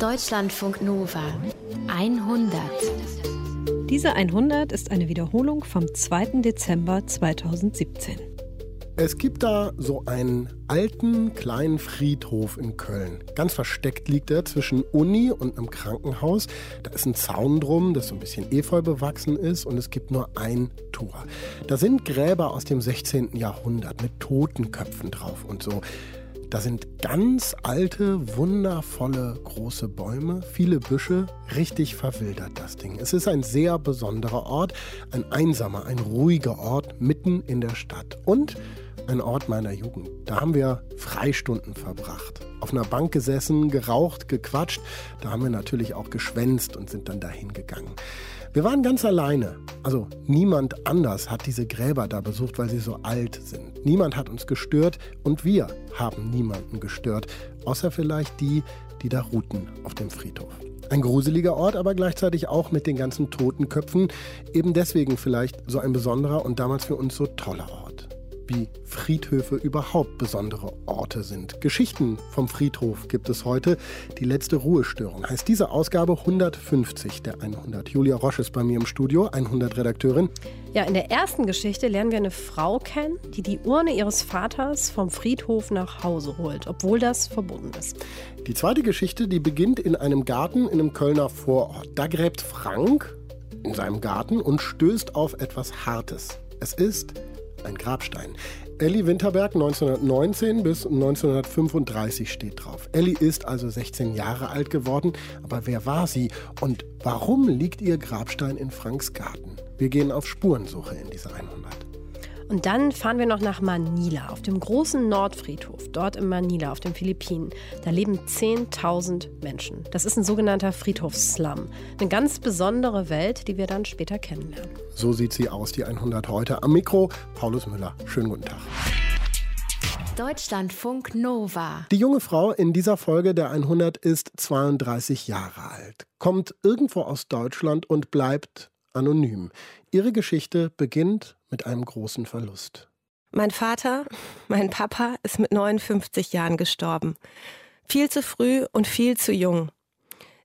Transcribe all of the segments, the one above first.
Deutschlandfunk Nova 100. Diese 100 ist eine Wiederholung vom 2. Dezember 2017. Es gibt da so einen alten kleinen Friedhof in Köln. Ganz versteckt liegt er zwischen Uni und einem Krankenhaus. Da ist ein Zaun drum, das so ein bisschen efeu bewachsen ist und es gibt nur ein Tor. Da sind Gräber aus dem 16. Jahrhundert mit Totenköpfen drauf und so. Da sind ganz alte, wundervolle große Bäume, viele Büsche, richtig verwildert das Ding. Es ist ein sehr besonderer Ort, ein einsamer, ein ruhiger Ort mitten in der Stadt. Und ein Ort meiner Jugend. Da haben wir Freistunden verbracht. Auf einer Bank gesessen, geraucht, gequatscht. Da haben wir natürlich auch geschwänzt und sind dann dahin gegangen. Wir waren ganz alleine. Also niemand anders hat diese Gräber da besucht, weil sie so alt sind. Niemand hat uns gestört und wir haben niemanden gestört. Außer vielleicht die, die da ruhten auf dem Friedhof. Ein gruseliger Ort, aber gleichzeitig auch mit den ganzen Totenköpfen. Eben deswegen vielleicht so ein besonderer und damals für uns so toller Ort wie Friedhöfe überhaupt besondere Orte sind. Geschichten vom Friedhof gibt es heute. Die letzte Ruhestörung heißt diese Ausgabe 150 der 100. Julia Roche ist bei mir im Studio, 100 Redakteurin. Ja, in der ersten Geschichte lernen wir eine Frau kennen, die die Urne ihres Vaters vom Friedhof nach Hause holt, obwohl das verboten ist. Die zweite Geschichte, die beginnt in einem Garten in einem Kölner Vorort. Da gräbt Frank in seinem Garten und stößt auf etwas Hartes. Es ist ein Grabstein. Elli Winterberg 1919 bis 1935 steht drauf. Elli ist also 16 Jahre alt geworden, aber wer war sie und warum liegt ihr Grabstein in Franks Garten? Wir gehen auf Spurensuche in diese 100. Und dann fahren wir noch nach Manila, auf dem großen Nordfriedhof, dort in Manila, auf den Philippinen. Da leben 10.000 Menschen. Das ist ein sogenannter Friedhofsslum. Eine ganz besondere Welt, die wir dann später kennenlernen. So sieht sie aus, die 100 heute. Am Mikro, Paulus Müller. Schönen guten Tag. Deutschlandfunk Nova. Die junge Frau in dieser Folge der 100 ist 32 Jahre alt, kommt irgendwo aus Deutschland und bleibt anonym. Ihre Geschichte beginnt mit einem großen Verlust. Mein Vater, mein Papa, ist mit 59 Jahren gestorben. Viel zu früh und viel zu jung.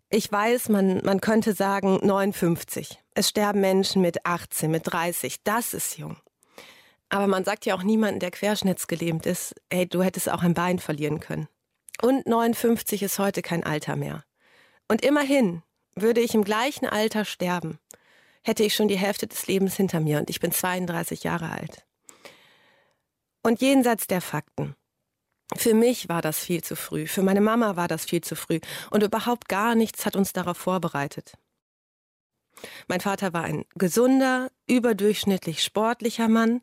Ich weiß, man, man könnte sagen 59. Es sterben Menschen mit 18, mit 30. Das ist jung. Aber man sagt ja auch niemandem, der querschnittsgelähmt ist, ey, du hättest auch ein Bein verlieren können. Und 59 ist heute kein Alter mehr. Und immerhin würde ich im gleichen Alter sterben, hätte ich schon die Hälfte des Lebens hinter mir und ich bin 32 Jahre alt. Und jenseits der Fakten. Für mich war das viel zu früh, für meine Mama war das viel zu früh und überhaupt gar nichts hat uns darauf vorbereitet. Mein Vater war ein gesunder, überdurchschnittlich sportlicher Mann,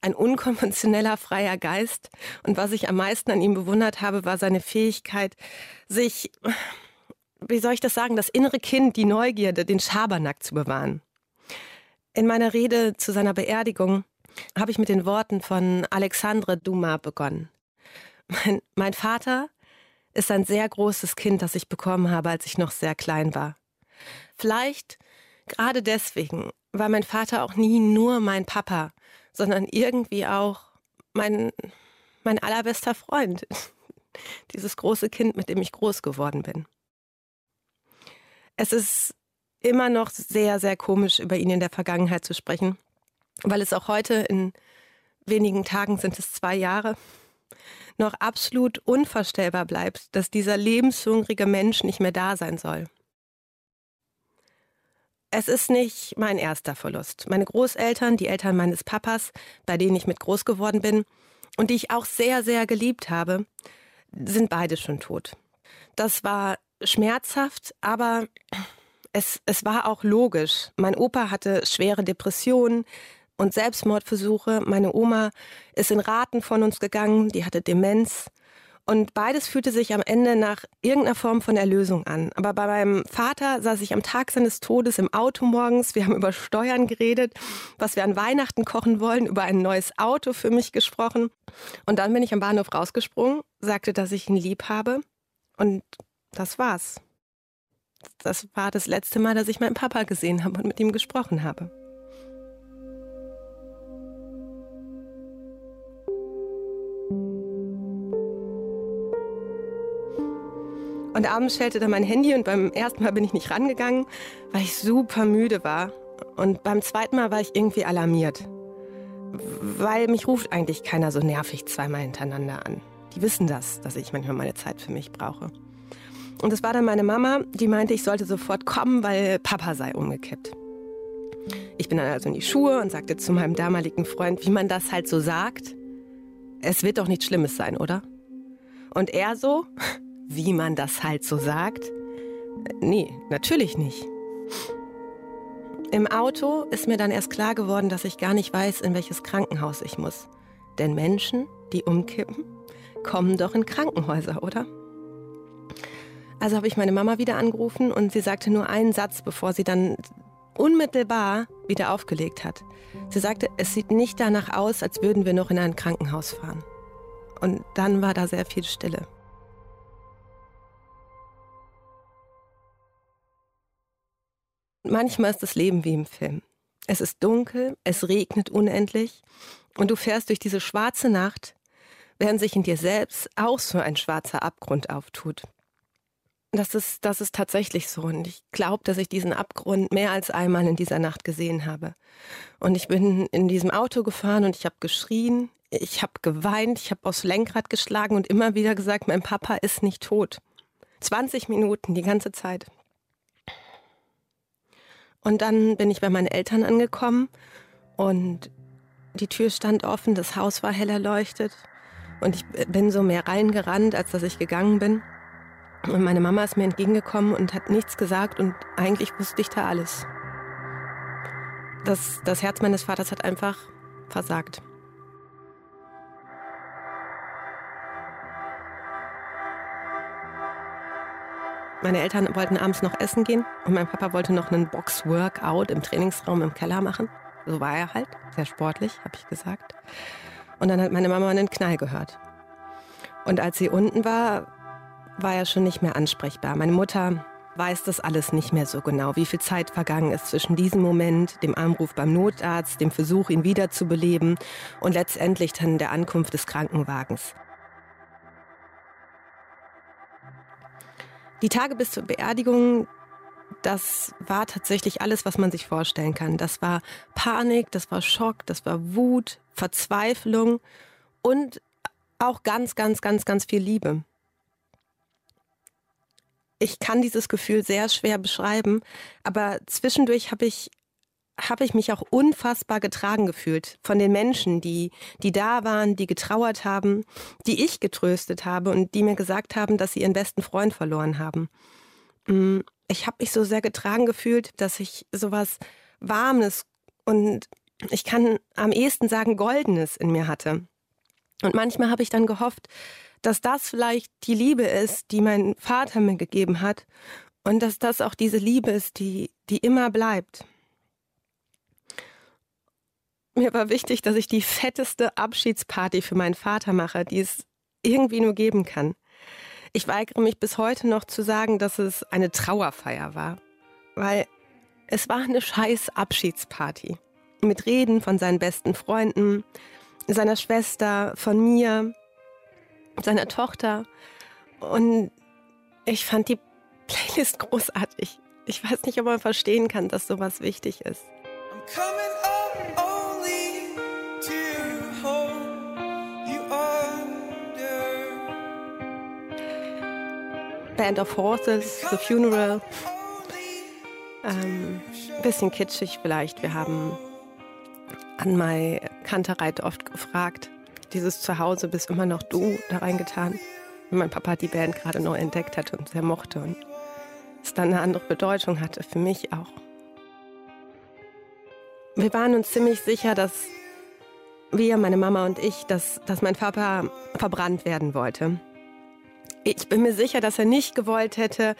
ein unkonventioneller freier Geist und was ich am meisten an ihm bewundert habe, war seine Fähigkeit, sich, wie soll ich das sagen, das innere Kind, die Neugierde, den Schabernack zu bewahren. In meiner Rede zu seiner Beerdigung habe ich mit den Worten von Alexandre Dumas begonnen. Mein, mein, Vater ist ein sehr großes Kind, das ich bekommen habe, als ich noch sehr klein war. Vielleicht gerade deswegen war mein Vater auch nie nur mein Papa, sondern irgendwie auch mein, mein allerbester Freund. Dieses große Kind, mit dem ich groß geworden bin. Es ist immer noch sehr, sehr komisch, über ihn in der Vergangenheit zu sprechen, weil es auch heute in wenigen Tagen sind es zwei Jahre, noch absolut unvorstellbar bleibt, dass dieser lebenshungrige Mensch nicht mehr da sein soll. Es ist nicht mein erster Verlust. Meine Großeltern, die Eltern meines Papas, bei denen ich mit groß geworden bin und die ich auch sehr, sehr geliebt habe, sind beide schon tot. Das war schmerzhaft, aber es, es war auch logisch. Mein Opa hatte schwere Depressionen und Selbstmordversuche. Meine Oma ist in Raten von uns gegangen, die hatte Demenz. Und beides fühlte sich am Ende nach irgendeiner Form von Erlösung an. Aber bei meinem Vater saß ich am Tag seines Todes im Auto morgens. Wir haben über Steuern geredet, was wir an Weihnachten kochen wollen, über ein neues Auto für mich gesprochen. Und dann bin ich am Bahnhof rausgesprungen, sagte, dass ich ihn lieb habe. Und das war's das war das letzte Mal, dass ich meinen Papa gesehen habe und mit ihm gesprochen habe. Und abends schellte dann mein Handy und beim ersten Mal bin ich nicht rangegangen, weil ich super müde war. Und beim zweiten Mal war ich irgendwie alarmiert. Weil mich ruft eigentlich keiner so nervig zweimal hintereinander an. Die wissen das, dass ich manchmal meine Zeit für mich brauche. Und es war dann meine Mama, die meinte, ich sollte sofort kommen, weil Papa sei umgekippt. Ich bin dann also in die Schuhe und sagte zu meinem damaligen Freund, wie man das halt so sagt. Es wird doch nichts Schlimmes sein, oder? Und er so, wie man das halt so sagt. Nee, natürlich nicht. Im Auto ist mir dann erst klar geworden, dass ich gar nicht weiß, in welches Krankenhaus ich muss. Denn Menschen, die umkippen, kommen doch in Krankenhäuser, oder? Also habe ich meine Mama wieder angerufen und sie sagte nur einen Satz, bevor sie dann unmittelbar wieder aufgelegt hat. Sie sagte, es sieht nicht danach aus, als würden wir noch in ein Krankenhaus fahren. Und dann war da sehr viel Stille. Manchmal ist das Leben wie im Film. Es ist dunkel, es regnet unendlich und du fährst durch diese schwarze Nacht, während sich in dir selbst auch so ein schwarzer Abgrund auftut. Das ist, das ist tatsächlich so. Und ich glaube, dass ich diesen Abgrund mehr als einmal in dieser Nacht gesehen habe. Und ich bin in diesem Auto gefahren und ich habe geschrien, ich habe geweint, ich habe aufs Lenkrad geschlagen und immer wieder gesagt, mein Papa ist nicht tot. 20 Minuten, die ganze Zeit. Und dann bin ich bei meinen Eltern angekommen und die Tür stand offen, das Haus war hell erleuchtet und ich bin so mehr reingerannt, als dass ich gegangen bin. Und meine Mama ist mir entgegengekommen und hat nichts gesagt und eigentlich wusste ich da alles. Das, das Herz meines Vaters hat einfach versagt. Meine Eltern wollten abends noch essen gehen und mein Papa wollte noch einen Box-Workout im Trainingsraum im Keller machen. So war er halt, sehr sportlich, habe ich gesagt. Und dann hat meine Mama einen Knall gehört. Und als sie unten war, war er schon nicht mehr ansprechbar. Meine Mutter weiß das alles nicht mehr so genau, wie viel Zeit vergangen ist zwischen diesem Moment, dem Anruf beim Notarzt, dem Versuch, ihn wiederzubeleben und letztendlich dann der Ankunft des Krankenwagens. Die Tage bis zur Beerdigung, das war tatsächlich alles, was man sich vorstellen kann. Das war Panik, das war Schock, das war Wut, Verzweiflung und auch ganz, ganz, ganz, ganz viel Liebe. Ich kann dieses Gefühl sehr schwer beschreiben, aber zwischendurch habe ich habe ich mich auch unfassbar getragen gefühlt von den Menschen, die, die da waren, die getrauert haben, die ich getröstet habe und die mir gesagt haben, dass sie ihren besten Freund verloren haben. Mm, ich habe mich so sehr getragen gefühlt, dass ich sowas Warmes und ich kann am ehesten sagen Goldenes in mir hatte. Und manchmal habe ich dann gehofft, dass das vielleicht die Liebe ist, die mein Vater mir gegeben hat und dass das auch diese Liebe ist, die, die immer bleibt. Mir war wichtig, dass ich die fetteste Abschiedsparty für meinen Vater mache, die es irgendwie nur geben kann. Ich weigere mich bis heute noch zu sagen, dass es eine Trauerfeier war, weil es war eine scheiß Abschiedsparty. Mit Reden von seinen besten Freunden, seiner Schwester, von mir, seiner Tochter. Und ich fand die Playlist großartig. Ich weiß nicht, ob man verstehen kann, dass sowas wichtig ist. Band of Horses, The Funeral. Ähm, bisschen kitschig vielleicht. Wir haben an Mai Kantereit oft gefragt. Dieses Zuhause bist immer noch du da reingetan. Mein Papa die Band gerade neu entdeckt hatte und sehr mochte und es dann eine andere Bedeutung hatte, für mich auch. Wir waren uns ziemlich sicher, dass wir, meine Mama und ich, dass, dass mein Papa verbrannt werden wollte. Ich bin mir sicher, dass er nicht gewollt hätte,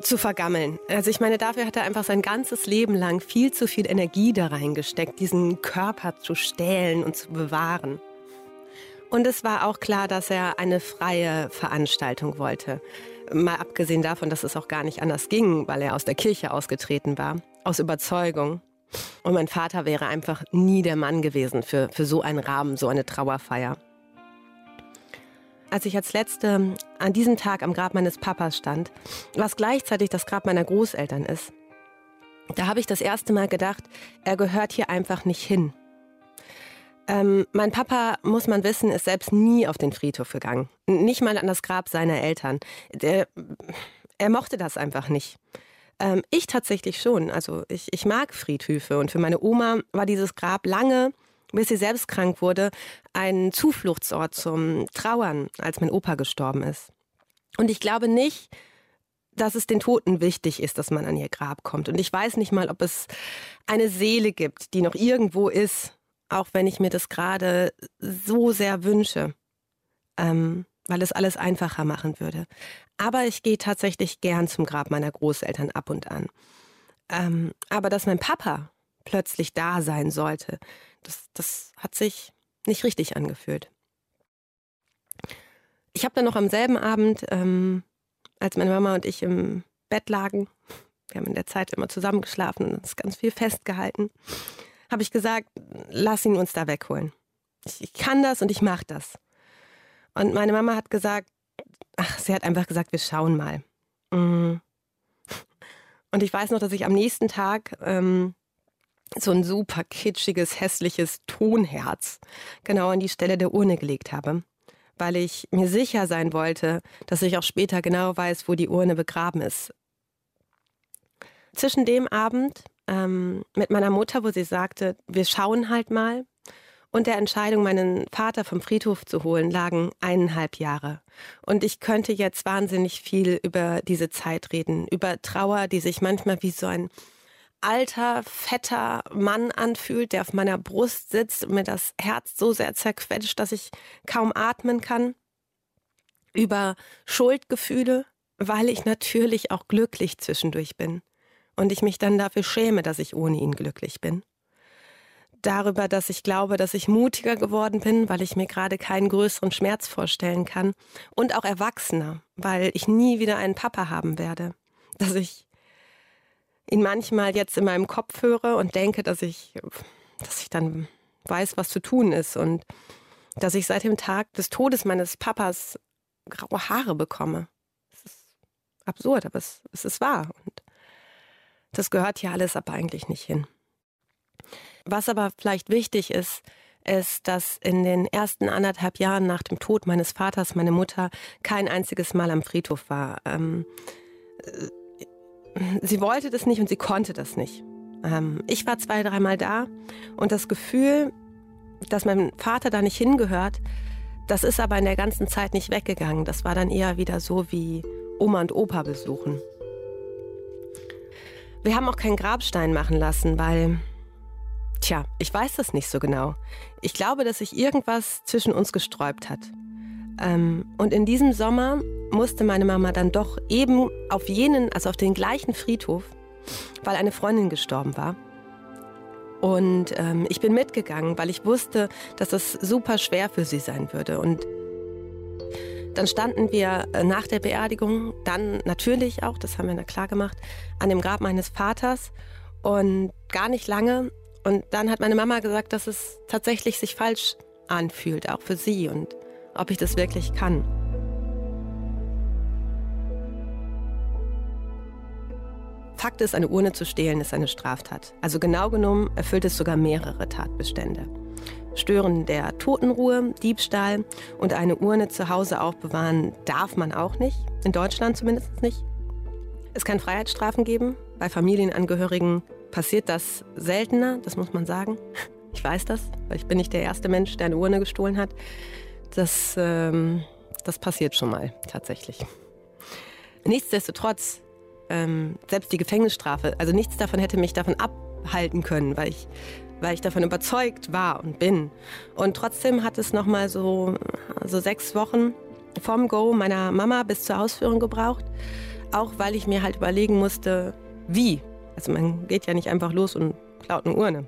zu vergammeln. Also ich meine, dafür hat er einfach sein ganzes Leben lang viel zu viel Energie da reingesteckt, diesen Körper zu stählen und zu bewahren. Und es war auch klar, dass er eine freie Veranstaltung wollte. Mal abgesehen davon, dass es auch gar nicht anders ging, weil er aus der Kirche ausgetreten war, aus Überzeugung. Und mein Vater wäre einfach nie der Mann gewesen für, für so einen Rahmen, so eine Trauerfeier. als ich als Letzte an diesem Tag am Grab meines Papas stand, was gleichzeitig das Grab meiner Großeltern ist, da habe ich das erste Mal gedacht, er gehört hier einfach nicht hin. Ähm, mein Papa, muss man wissen, ist selbst nie auf den Friedhof gegangen. Nicht mal an das Grab seiner Eltern. Der, er mochte das einfach nicht. Ähm, ich tatsächlich schon. Also ich, ich mag Friedhöfe und für meine Oma war dieses Grab lange, bis sie selbst krank wurde, ein Zufluchtsort zum Trauern, als mein Opa gestorben ist. Und ich glaube nicht, dass es den Toten wichtig ist, dass man an ihr Grab kommt. Und ich weiß nicht mal, ob es eine Seele gibt, die noch irgendwo ist, auch wenn ich mir das gerade so sehr wünsche, ähm, weil es alles einfacher machen würde. Aber ich gehe tatsächlich gern zum Grab meiner Großeltern ab und an. Ähm, aber dass mein Papa plötzlich da sein sollte, das, das hat sich nicht richtig angefühlt. Ich habe dann noch am selben Abend ähm, als meine Mama und ich im Bett lagen, wir haben in der Zeit immer zusammengeschlafen und uns ganz viel festgehalten, habe ich gesagt, lass ihn uns da wegholen. Ich, ich kann das und ich mache das. Und meine Mama hat gesagt, ach, sie hat einfach gesagt, wir schauen mal. Mhm. Und ich weiß noch, dass ich am nächsten Tag ähm, so ein super kitschiges, hässliches Tonherz genau an die Stelle der Urne gelegt habe weil ich mir sicher sein wollte, dass ich auch später genau weiß, wo die Urne begraben ist. Zwischen dem Abend ähm, mit meiner Mutter, wo sie sagte, wir schauen halt mal, und der Entscheidung, meinen Vater vom Friedhof zu holen, lagen eineinhalb Jahre. Und ich könnte jetzt wahnsinnig viel über diese Zeit reden, über Trauer, die sich manchmal wie so ein alter, fetter Mann anfühlt, der auf meiner Brust sitzt und mir das Herz so sehr zerquetscht, dass ich kaum atmen kann. Über Schuldgefühle, weil ich natürlich auch glücklich zwischendurch bin und ich mich dann dafür schäme, dass ich ohne ihn glücklich bin. Darüber, dass ich glaube, dass ich mutiger geworden bin, weil ich mir gerade keinen größeren Schmerz vorstellen kann. Und auch erwachsener, weil ich nie wieder einen Papa haben werde. Dass ich ihn manchmal jetzt in meinem Kopf höre und denke, dass ich, dass ich dann weiß, was zu tun ist und dass ich seit dem Tag des Todes meines Papas graue Haare bekomme. Es ist absurd, aber es, es ist wahr. Und das gehört hier alles aber eigentlich nicht hin. Was aber vielleicht wichtig ist, ist, dass in den ersten anderthalb Jahren nach dem Tod meines Vaters meine Mutter kein einziges Mal am Friedhof war. Ähm, sie wollte das nicht und sie konnte das nicht. Ähm, ich war zwei, dreimal da und das Gefühl, dass mein Vater da nicht hingehört, das ist aber in der ganzen Zeit nicht weggegangen. Das war dann eher wieder so wie Oma und Opa besuchen. Wir haben auch keinen Grabstein machen lassen, weil, tja, ich weiß das nicht so genau. Ich glaube, dass sich irgendwas zwischen uns gesträubt hat. Ähm, und in diesem Sommer musste meine Mama dann doch eben auf jenen, also auf den gleichen Friedhof, weil eine Freundin gestorben war. Und ähm, ich bin mitgegangen, weil ich wusste, dass es super schwer für sie sein würde. Und dann standen wir äh, nach der Beerdigung, dann natürlich auch, das haben wir na klar gemacht, an dem Grab meines Vaters und gar nicht lange. Und dann hat meine Mama gesagt, dass es tatsächlich sich falsch anfühlt, auch für sie und ob ich das wirklich kann. Fakt ist, eine Urne zu stehlen ist eine Straftat. Also genau genommen erfüllt es sogar mehrere Tatbestände. Stören der Totenruhe, Diebstahl und eine Urne zu Hause aufbewahren darf man auch nicht. In Deutschland zumindest nicht. Es kann Freiheitsstrafen geben. Bei Familienangehörigen passiert das seltener, das muss man sagen. Ich weiß das, weil ich bin nicht der erste Mensch, der eine Urne gestohlen hat. Das, ähm, das passiert schon mal tatsächlich. Nichtsdestotrotz ähm, selbst die Gefängnisstrafe, also nichts davon hätte mich davon abhalten können, weil ich, weil ich davon überzeugt war und bin. Und trotzdem hat es nochmal so, so sechs Wochen vom Go meiner Mama bis zur Ausführung gebraucht. Auch weil ich mir halt überlegen musste, wie. Also man geht ja nicht einfach los und klaut eine Urne.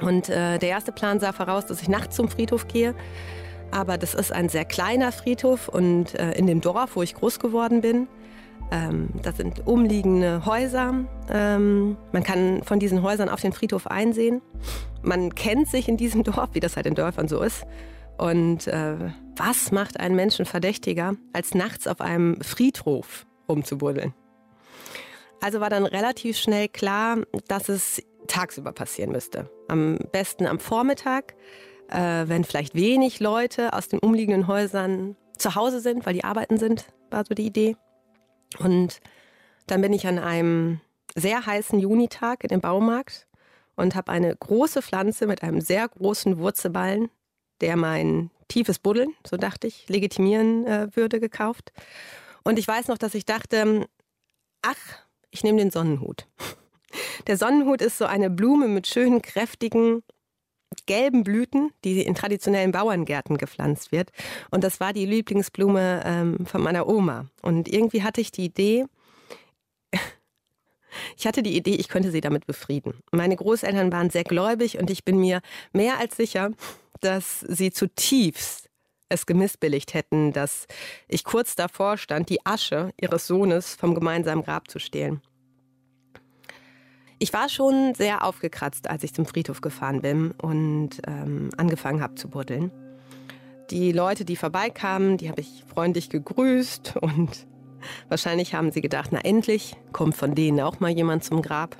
Und äh, der erste Plan sah voraus, dass ich nachts zum Friedhof gehe. Aber das ist ein sehr kleiner Friedhof und äh, in dem Dorf, wo ich groß geworden bin, ähm, das sind umliegende Häuser. Ähm, man kann von diesen Häusern auf den Friedhof einsehen. Man kennt sich in diesem Dorf, wie das halt in Dörfern so ist. Und äh, was macht einen Menschen verdächtiger, als nachts auf einem Friedhof rumzubuddeln? Also war dann relativ schnell klar, dass es tagsüber passieren müsste. Am besten am Vormittag, äh, wenn vielleicht wenig Leute aus den umliegenden Häusern zu Hause sind, weil die arbeiten sind, war so die Idee. Und dann bin ich an einem sehr heißen Junitag in den Baumarkt und habe eine große Pflanze mit einem sehr großen Wurzelballen der mein tiefes Buddeln, so dachte ich, legitimieren äh, würde, gekauft. Und ich weiß noch, dass ich dachte, ach, ich nehme den Sonnenhut. Der Sonnenhut ist so eine Blume mit schönen, kräftigen, gelben Blüten, die in traditionellen Bauerngärten gepflanzt wird. Und das war die Lieblingsblume ähm, von meiner Oma. Und irgendwie hatte ich die Idee, ich hatte die Idee, ich könnte sie damit befrieden. Meine Großeltern waren sehr gläubig und ich bin mir mehr als sicher, dass sie zutiefst es gemissbilligt hätten, dass ich kurz davor stand, die Asche ihres Sohnes vom gemeinsamen Grab zu stehlen. Ich war schon sehr aufgekratzt, als ich zum Friedhof gefahren bin und ähm, angefangen habe zu buddeln. Die Leute, die vorbeikamen, die habe ich freundlich gegrüßt und wahrscheinlich haben sie gedacht, na endlich kommt von denen auch mal jemand zum Grab.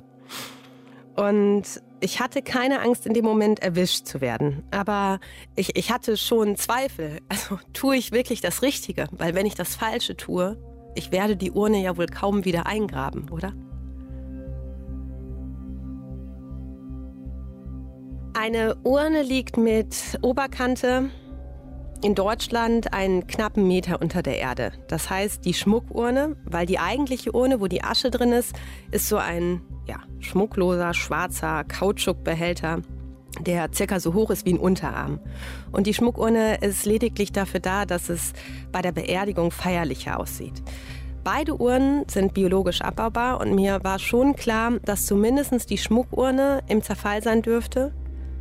Und ich hatte keine Angst, in dem Moment erwischt zu werden. Aber ich, ich hatte schon Zweifel. Also tue ich wirklich das Richtige? Weil wenn ich das Falsche tue, ich werde die Urne ja wohl kaum wieder eingraben, oder? Eine Urne liegt mit Oberkante in Deutschland einen knappen Meter unter der Erde. Das heißt, die Schmuckurne, weil die eigentliche Urne, wo die Asche drin ist, ist so ein ja, schmuckloser, schwarzer Kautschukbehälter, der circa so hoch ist wie ein Unterarm. Und die Schmuckurne ist lediglich dafür da, dass es bei der Beerdigung feierlicher aussieht. Beide Urnen sind biologisch abbaubar und mir war schon klar, dass zumindest die Schmuckurne im Zerfall sein dürfte.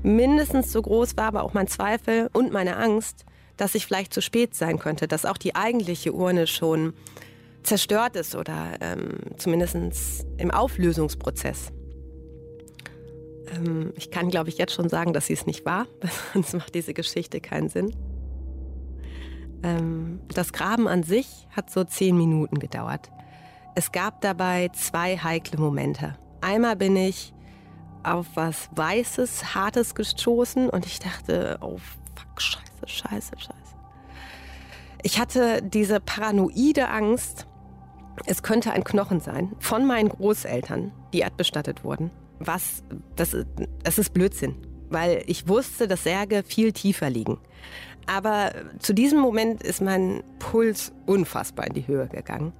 Mindestens so groß war aber auch mein Zweifel und meine Angst, dass ich vielleicht zu spät sein könnte, dass auch die eigentliche Urne schon zerstört ist oder ähm, zumindest im Auflösungsprozess. Ähm, ich kann, glaube ich, jetzt schon sagen, dass sie es nicht war, sonst macht diese Geschichte keinen Sinn. Ähm, das Graben an sich hat so zehn Minuten gedauert. Es gab dabei zwei heikle Momente. Einmal bin ich auf was Weißes, Hartes gestoßen und ich dachte, oh fuck, scheiße, scheiße, scheiße. Ich hatte diese paranoide Angst, es könnte ein Knochen sein von meinen Großeltern, die erdbestattet wurden. Was, das, das ist Blödsinn, weil ich wusste, dass Särge viel tiefer liegen. Aber zu diesem Moment ist mein Puls unfassbar in die Höhe gegangen.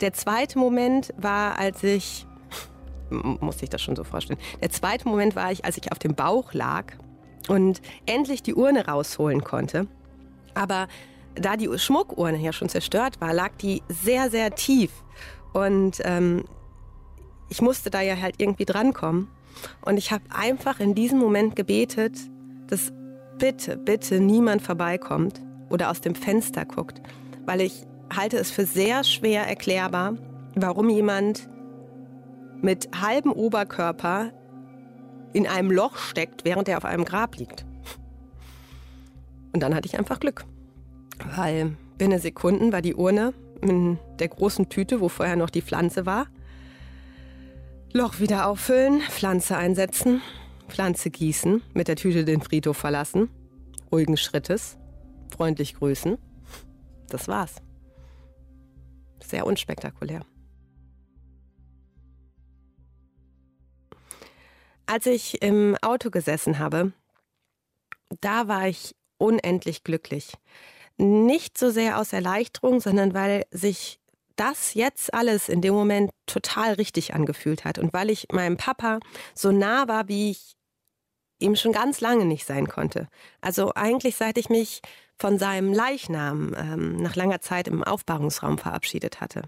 Der zweite Moment war, als ich, muss ich das schon so vorstellen, der zweite Moment war ich, als ich auf dem Bauch lag und endlich die Urne rausholen konnte. Aber da die Schmuckurne ja schon zerstört war, lag die sehr, sehr tief. Und ähm, ich musste da ja halt irgendwie drankommen. Und ich habe einfach in diesem Moment gebetet, dass bitte, bitte niemand vorbeikommt oder aus dem Fenster guckt. Weil ich halte es für sehr schwer erklärbar, warum jemand mit halbem Oberkörper in einem Loch steckt, während er auf einem Grab liegt. Und dann hatte ich einfach Glück. Weil binnen Sekunden war die Urne in der großen Tüte, wo vorher noch die Pflanze war. Loch wieder auffüllen, Pflanze einsetzen, Pflanze gießen, mit der Tüte den Friedhof verlassen, ruhigen Schrittes, freundlich grüßen. Das war's. Sehr unspektakulär. Als ich im Auto gesessen habe, da war ich unendlich glücklich nicht so sehr aus Erleichterung, sondern weil sich das jetzt alles in dem Moment total richtig angefühlt hat und weil ich meinem Papa so nah war, wie ich ihm schon ganz lange nicht sein konnte. Also eigentlich seit ich mich von seinem Leichnam ähm, nach langer Zeit im Aufbahrungsraum verabschiedet hatte.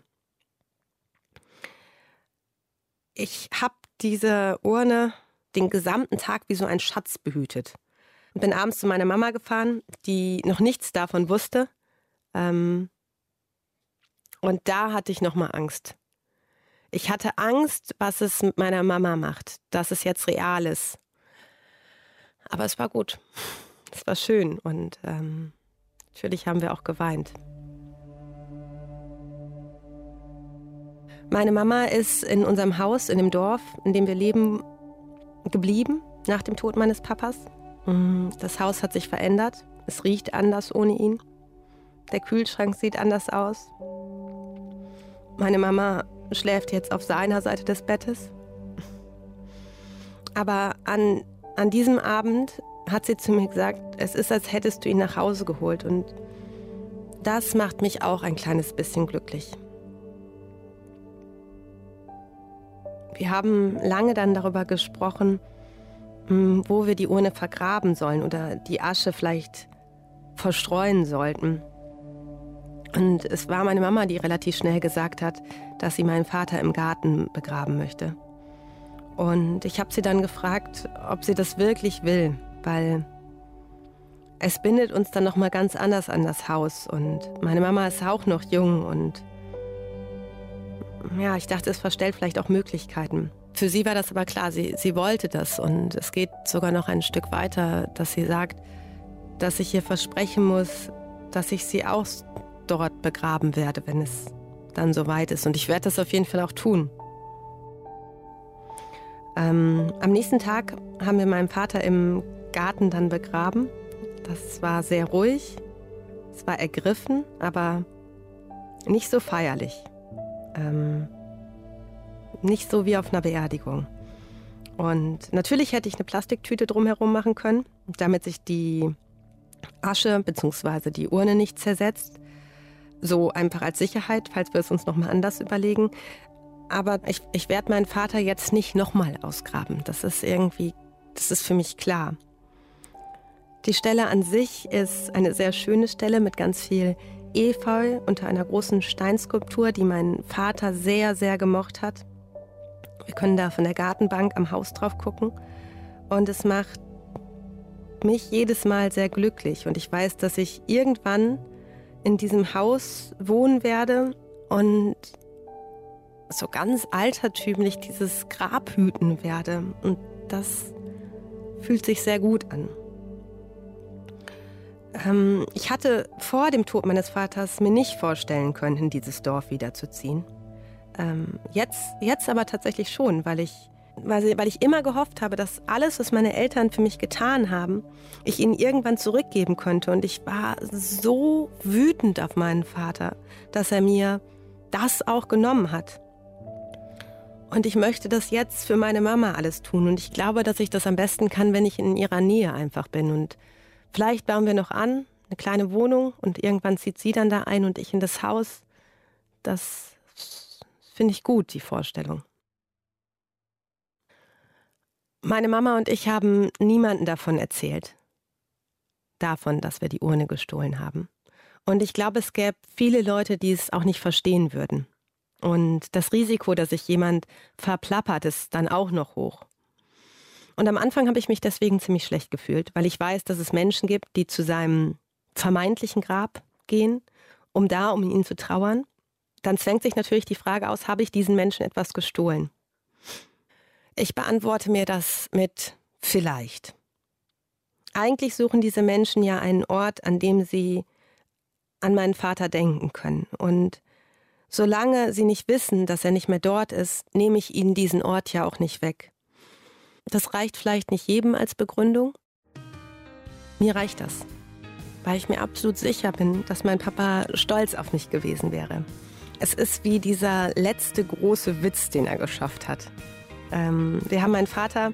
Ich habe diese Urne den gesamten Tag wie so ein Schatz behütet und bin abends zu meiner Mama gefahren, die noch nichts davon wusste. Ähm, und da hatte ich nochmal Angst. Ich hatte Angst, was es mit meiner Mama macht, dass es jetzt real ist. Aber es war gut. es war schön und ähm, natürlich haben wir auch geweint. Meine Mama ist in unserem Haus, in dem Dorf, in dem wir leben, geblieben nach dem Tod meines Papas. Mm, das Haus hat sich verändert. Es riecht anders ohne ihn. Der Kühlschrank sieht anders aus. Meine Mama schläft jetzt auf seiner Seite des Bettes. Aber an, an diesem Abend hat sie zu mir gesagt, es ist, als hättest du ihn nach Hause geholt. Und das macht mich auch ein kleines bisschen glücklich. Wir haben lange dann darüber gesprochen, hm, wo wir die Urne vergraben sollen oder die Asche vielleicht verstreuen sollten. Und es war meine Mama, die relativ schnell gesagt hat, dass sie meinen Vater im Garten begraben möchte. Und ich habe sie dann gefragt, ob sie das wirklich will, weil es bindet uns dann noch mal ganz anders an das Haus und meine Mama ist auch noch jung und ja, ich dachte, es verstellt vielleicht auch Möglichkeiten. Für sie war das aber klar, sie, sie wollte das und es geht sogar noch ein Stück weiter, dass sie sagt, dass ich ihr versprechen muss, dass ich sie auch dort begraben werde, wenn es dann soweit ist. Und ich werde das auf jeden Fall auch tun. Ähm, am nächsten Tag haben wir meinen Vater im Garten dann begraben. Das war sehr ruhig, es war ergriffen, aber nicht so feierlich. Ähm, nicht so wie auf einer Beerdigung. Und natürlich hätte ich eine Plastiktüte drumherum machen können, damit sich die Asche bzw. die Urne nicht zersetzt. So einfach als Sicherheit, falls wir es uns nochmal anders überlegen. Aber ich, ich werde meinen Vater jetzt nicht nochmal ausgraben. Das ist irgendwie, das ist für mich klar. Die Stelle an sich ist eine sehr schöne Stelle mit ganz viel Efeu unter einer großen Steinskulptur, die mein Vater sehr, sehr gemocht hat. Wir können da von der Gartenbank am Haus drauf gucken. Und es macht mich jedes Mal sehr glücklich. Und ich weiß, dass ich irgendwann in diesem Haus wohnen werde und so ganz altertümlich dieses Grab hüten werde. Und das fühlt sich sehr gut an. Ähm, ich hatte vor dem Tod meines Vaters mir nicht vorstellen können, in dieses Dorf wiederzuziehen. Ähm, jetzt, jetzt aber tatsächlich schon, weil ich, weil, weil ich immer gehofft habe, dass alles, was meine Eltern für mich getan haben, ich ihnen irgendwann zurückgeben könnte. Und ich war so wütend auf meinen Vater, dass er mir das auch genommen hat. Und ich möchte das jetzt für meine Mama alles tun. Und ich glaube, dass ich das am besten kann, wenn ich in ihrer Nähe einfach bin und Vielleicht bauen wir noch an, eine kleine Wohnung und irgendwann zieht sie dann da ein und ich in das Haus. Das finde ich gut, die Vorstellung. Meine Mama und ich haben niemanden davon erzählt. Davon, dass wir die Urne gestohlen haben. Und ich glaube, es gäbe viele Leute, die es auch nicht verstehen würden. Und das Risiko, dass sich jemand verplappert, ist dann auch noch hoch. Und am Anfang habe ich mich deswegen ziemlich schlecht gefühlt, weil ich weiß, dass es Menschen gibt, die zu seinem vermeintlichen Grab gehen, um da um ihn zu trauern. Dann zwängt sich natürlich die Frage aus, habe ich diesen Menschen etwas gestohlen? Ich beantworte mir das mit vielleicht. Eigentlich suchen diese Menschen ja einen Ort, an dem sie an meinen Vater denken können. Und solange sie nicht wissen, dass er nicht mehr dort ist, nehme ich ihnen diesen Ort ja auch nicht weg. Das reicht vielleicht nicht jedem als Begründung. Mir reicht das, weil ich mir absolut sicher bin, dass mein Papa stolz auf mich gewesen wäre. Es ist wie dieser letzte große Witz, den er geschafft hat. Ähm, wir haben meinen Vater,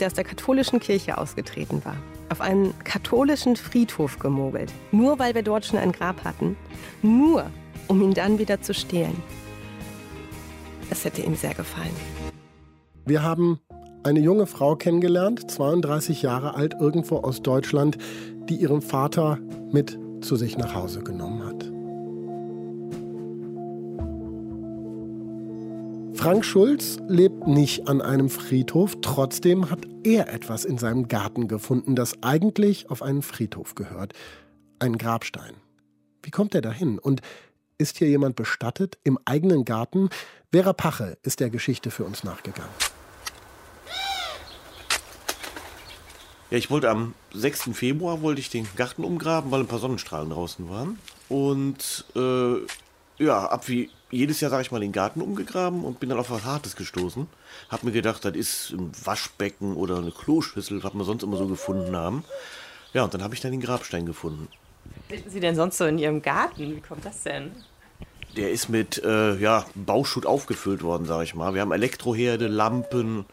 der aus der katholischen Kirche ausgetreten war, auf einen katholischen Friedhof gemogelt. Nur weil wir dort schon ein Grab hatten. Nur, um ihn dann wieder zu stehlen. Es hätte ihm sehr gefallen. Wir haben eine junge Frau kennengelernt, 32 Jahre alt, irgendwo aus Deutschland, die ihren Vater mit zu sich nach Hause genommen hat. Frank Schulz lebt nicht an einem Friedhof, trotzdem hat er etwas in seinem Garten gefunden, das eigentlich auf einen Friedhof gehört. Ein Grabstein. Wie kommt er dahin? Und ist hier jemand bestattet im eigenen Garten? Vera Pache ist der Geschichte für uns nachgegangen. Ja, ich wollte am 6. Februar wollte ich den Garten umgraben, weil ein paar Sonnenstrahlen draußen waren. Und äh, ja, ab wie jedes Jahr, sage ich mal, den Garten umgegraben und bin dann auf was Hartes gestoßen. Hab mir gedacht, das ist ein Waschbecken oder eine Kloschüssel, was wir sonst immer so gefunden haben. Ja, und dann habe ich dann den Grabstein gefunden. Finden Sie denn sonst so in Ihrem Garten? Wie kommt das denn? Der ist mit äh, ja, Bauschutt aufgefüllt worden, sage ich mal. Wir haben Elektroherde, Lampen,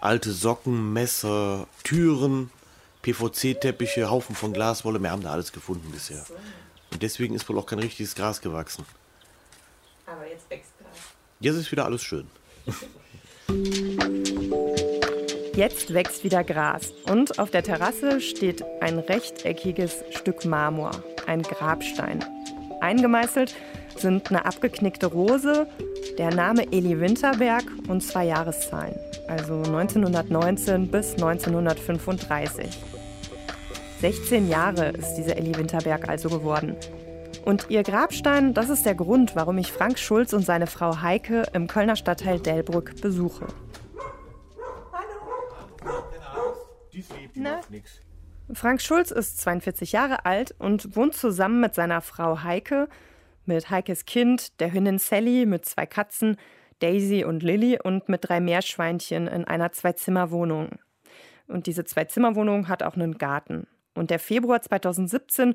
alte Socken, Messer, Türen, PVC-Teppiche, Haufen von Glaswolle. Wir haben da alles gefunden bisher. Und deswegen ist wohl auch kein richtiges Gras gewachsen. Aber jetzt wächst Gras. Jetzt ist wieder alles schön. Jetzt wächst wieder Gras und auf der Terrasse steht ein rechteckiges Stück Marmor, ein Grabstein. Eingemeißelt sind eine abgeknickte Rose, der Name Eli Winterberg und zwei Jahreszahlen, also 1919 bis 1935. 16 Jahre ist diese Elli Winterberg also geworden. Und ihr Grabstein, das ist der Grund, warum ich Frank Schulz und seine Frau Heike im Kölner Stadtteil Delbrück besuche. Na? Frank Schulz ist 42 Jahre alt und wohnt zusammen mit seiner Frau Heike, mit Heikes Kind, der Hündin Sally, mit zwei Katzen, Daisy und Lilly und mit drei Meerschweinchen in einer Zwei-Zimmer-Wohnung. Und diese Zwei-Zimmer-Wohnung hat auch einen Garten. Und der Februar 2017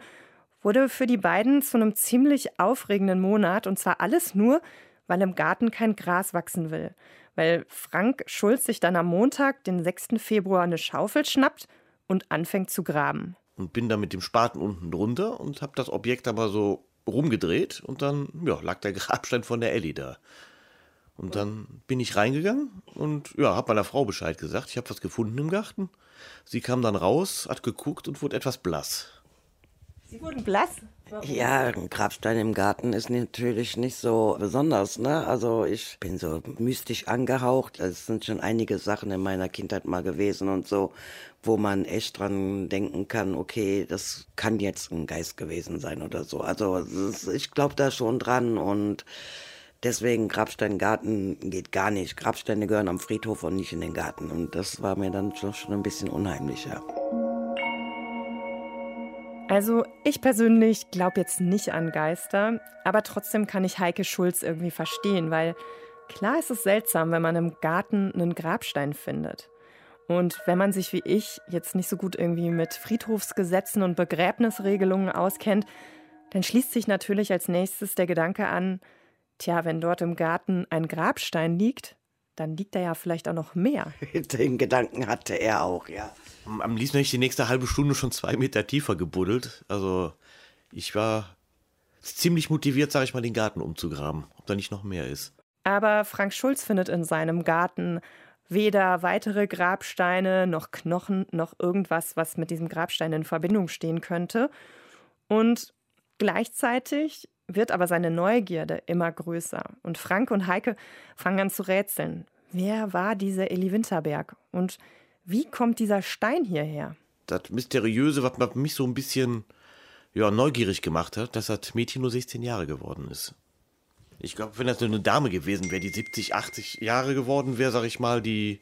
wurde für die beiden zu einem ziemlich aufregenden Monat. Und zwar alles nur, weil im Garten kein Gras wachsen will. Weil Frank Schulz sich dann am Montag, den 6. Februar, eine Schaufel schnappt und anfängt zu graben. Und bin da mit dem Spaten unten drunter und habe das Objekt aber so rumgedreht und dann ja, lag der Grabstein von der Ellie da. Und dann bin ich reingegangen und ja, habe meiner Frau Bescheid gesagt. Ich habe was gefunden im Garten. Sie kam dann raus, hat geguckt und wurde etwas blass. Sie wurden blass? Warum? Ja, ein Grabstein im Garten ist natürlich nicht so besonders. Ne? Also ich bin so mystisch angehaucht. Es sind schon einige Sachen in meiner Kindheit mal gewesen und so, wo man echt dran denken kann, okay, das kann jetzt ein Geist gewesen sein oder so. Also ist, ich glaube da schon dran und Deswegen Grabsteingarten geht gar nicht. Grabsteine gehören am Friedhof und nicht in den Garten. Und das war mir dann schon ein bisschen unheimlicher. Also ich persönlich glaube jetzt nicht an Geister, aber trotzdem kann ich Heike Schulz irgendwie verstehen, weil klar ist es seltsam, wenn man im Garten einen Grabstein findet. Und wenn man sich wie ich jetzt nicht so gut irgendwie mit Friedhofsgesetzen und Begräbnisregelungen auskennt, dann schließt sich natürlich als nächstes der Gedanke an, Tja, wenn dort im Garten ein Grabstein liegt, dann liegt da ja vielleicht auch noch mehr. Den Gedanken hatte er auch, ja. Am liebsten hätte ich die nächste halbe Stunde schon zwei Meter tiefer gebuddelt. Also ich war ziemlich motiviert, sage ich mal, den Garten umzugraben, ob da nicht noch mehr ist. Aber Frank Schulz findet in seinem Garten weder weitere Grabsteine noch Knochen noch irgendwas, was mit diesem Grabstein in Verbindung stehen könnte. Und gleichzeitig wird aber seine Neugierde immer größer. Und Frank und Heike fangen an zu rätseln. Wer war diese Elli Winterberg? Und wie kommt dieser Stein hierher? Das Mysteriöse, was mich so ein bisschen ja, neugierig gemacht hat, dass das Mädchen nur 16 Jahre geworden ist. Ich glaube, wenn das eine Dame gewesen wäre, die 70, 80 Jahre geworden wäre, sag ich mal, die,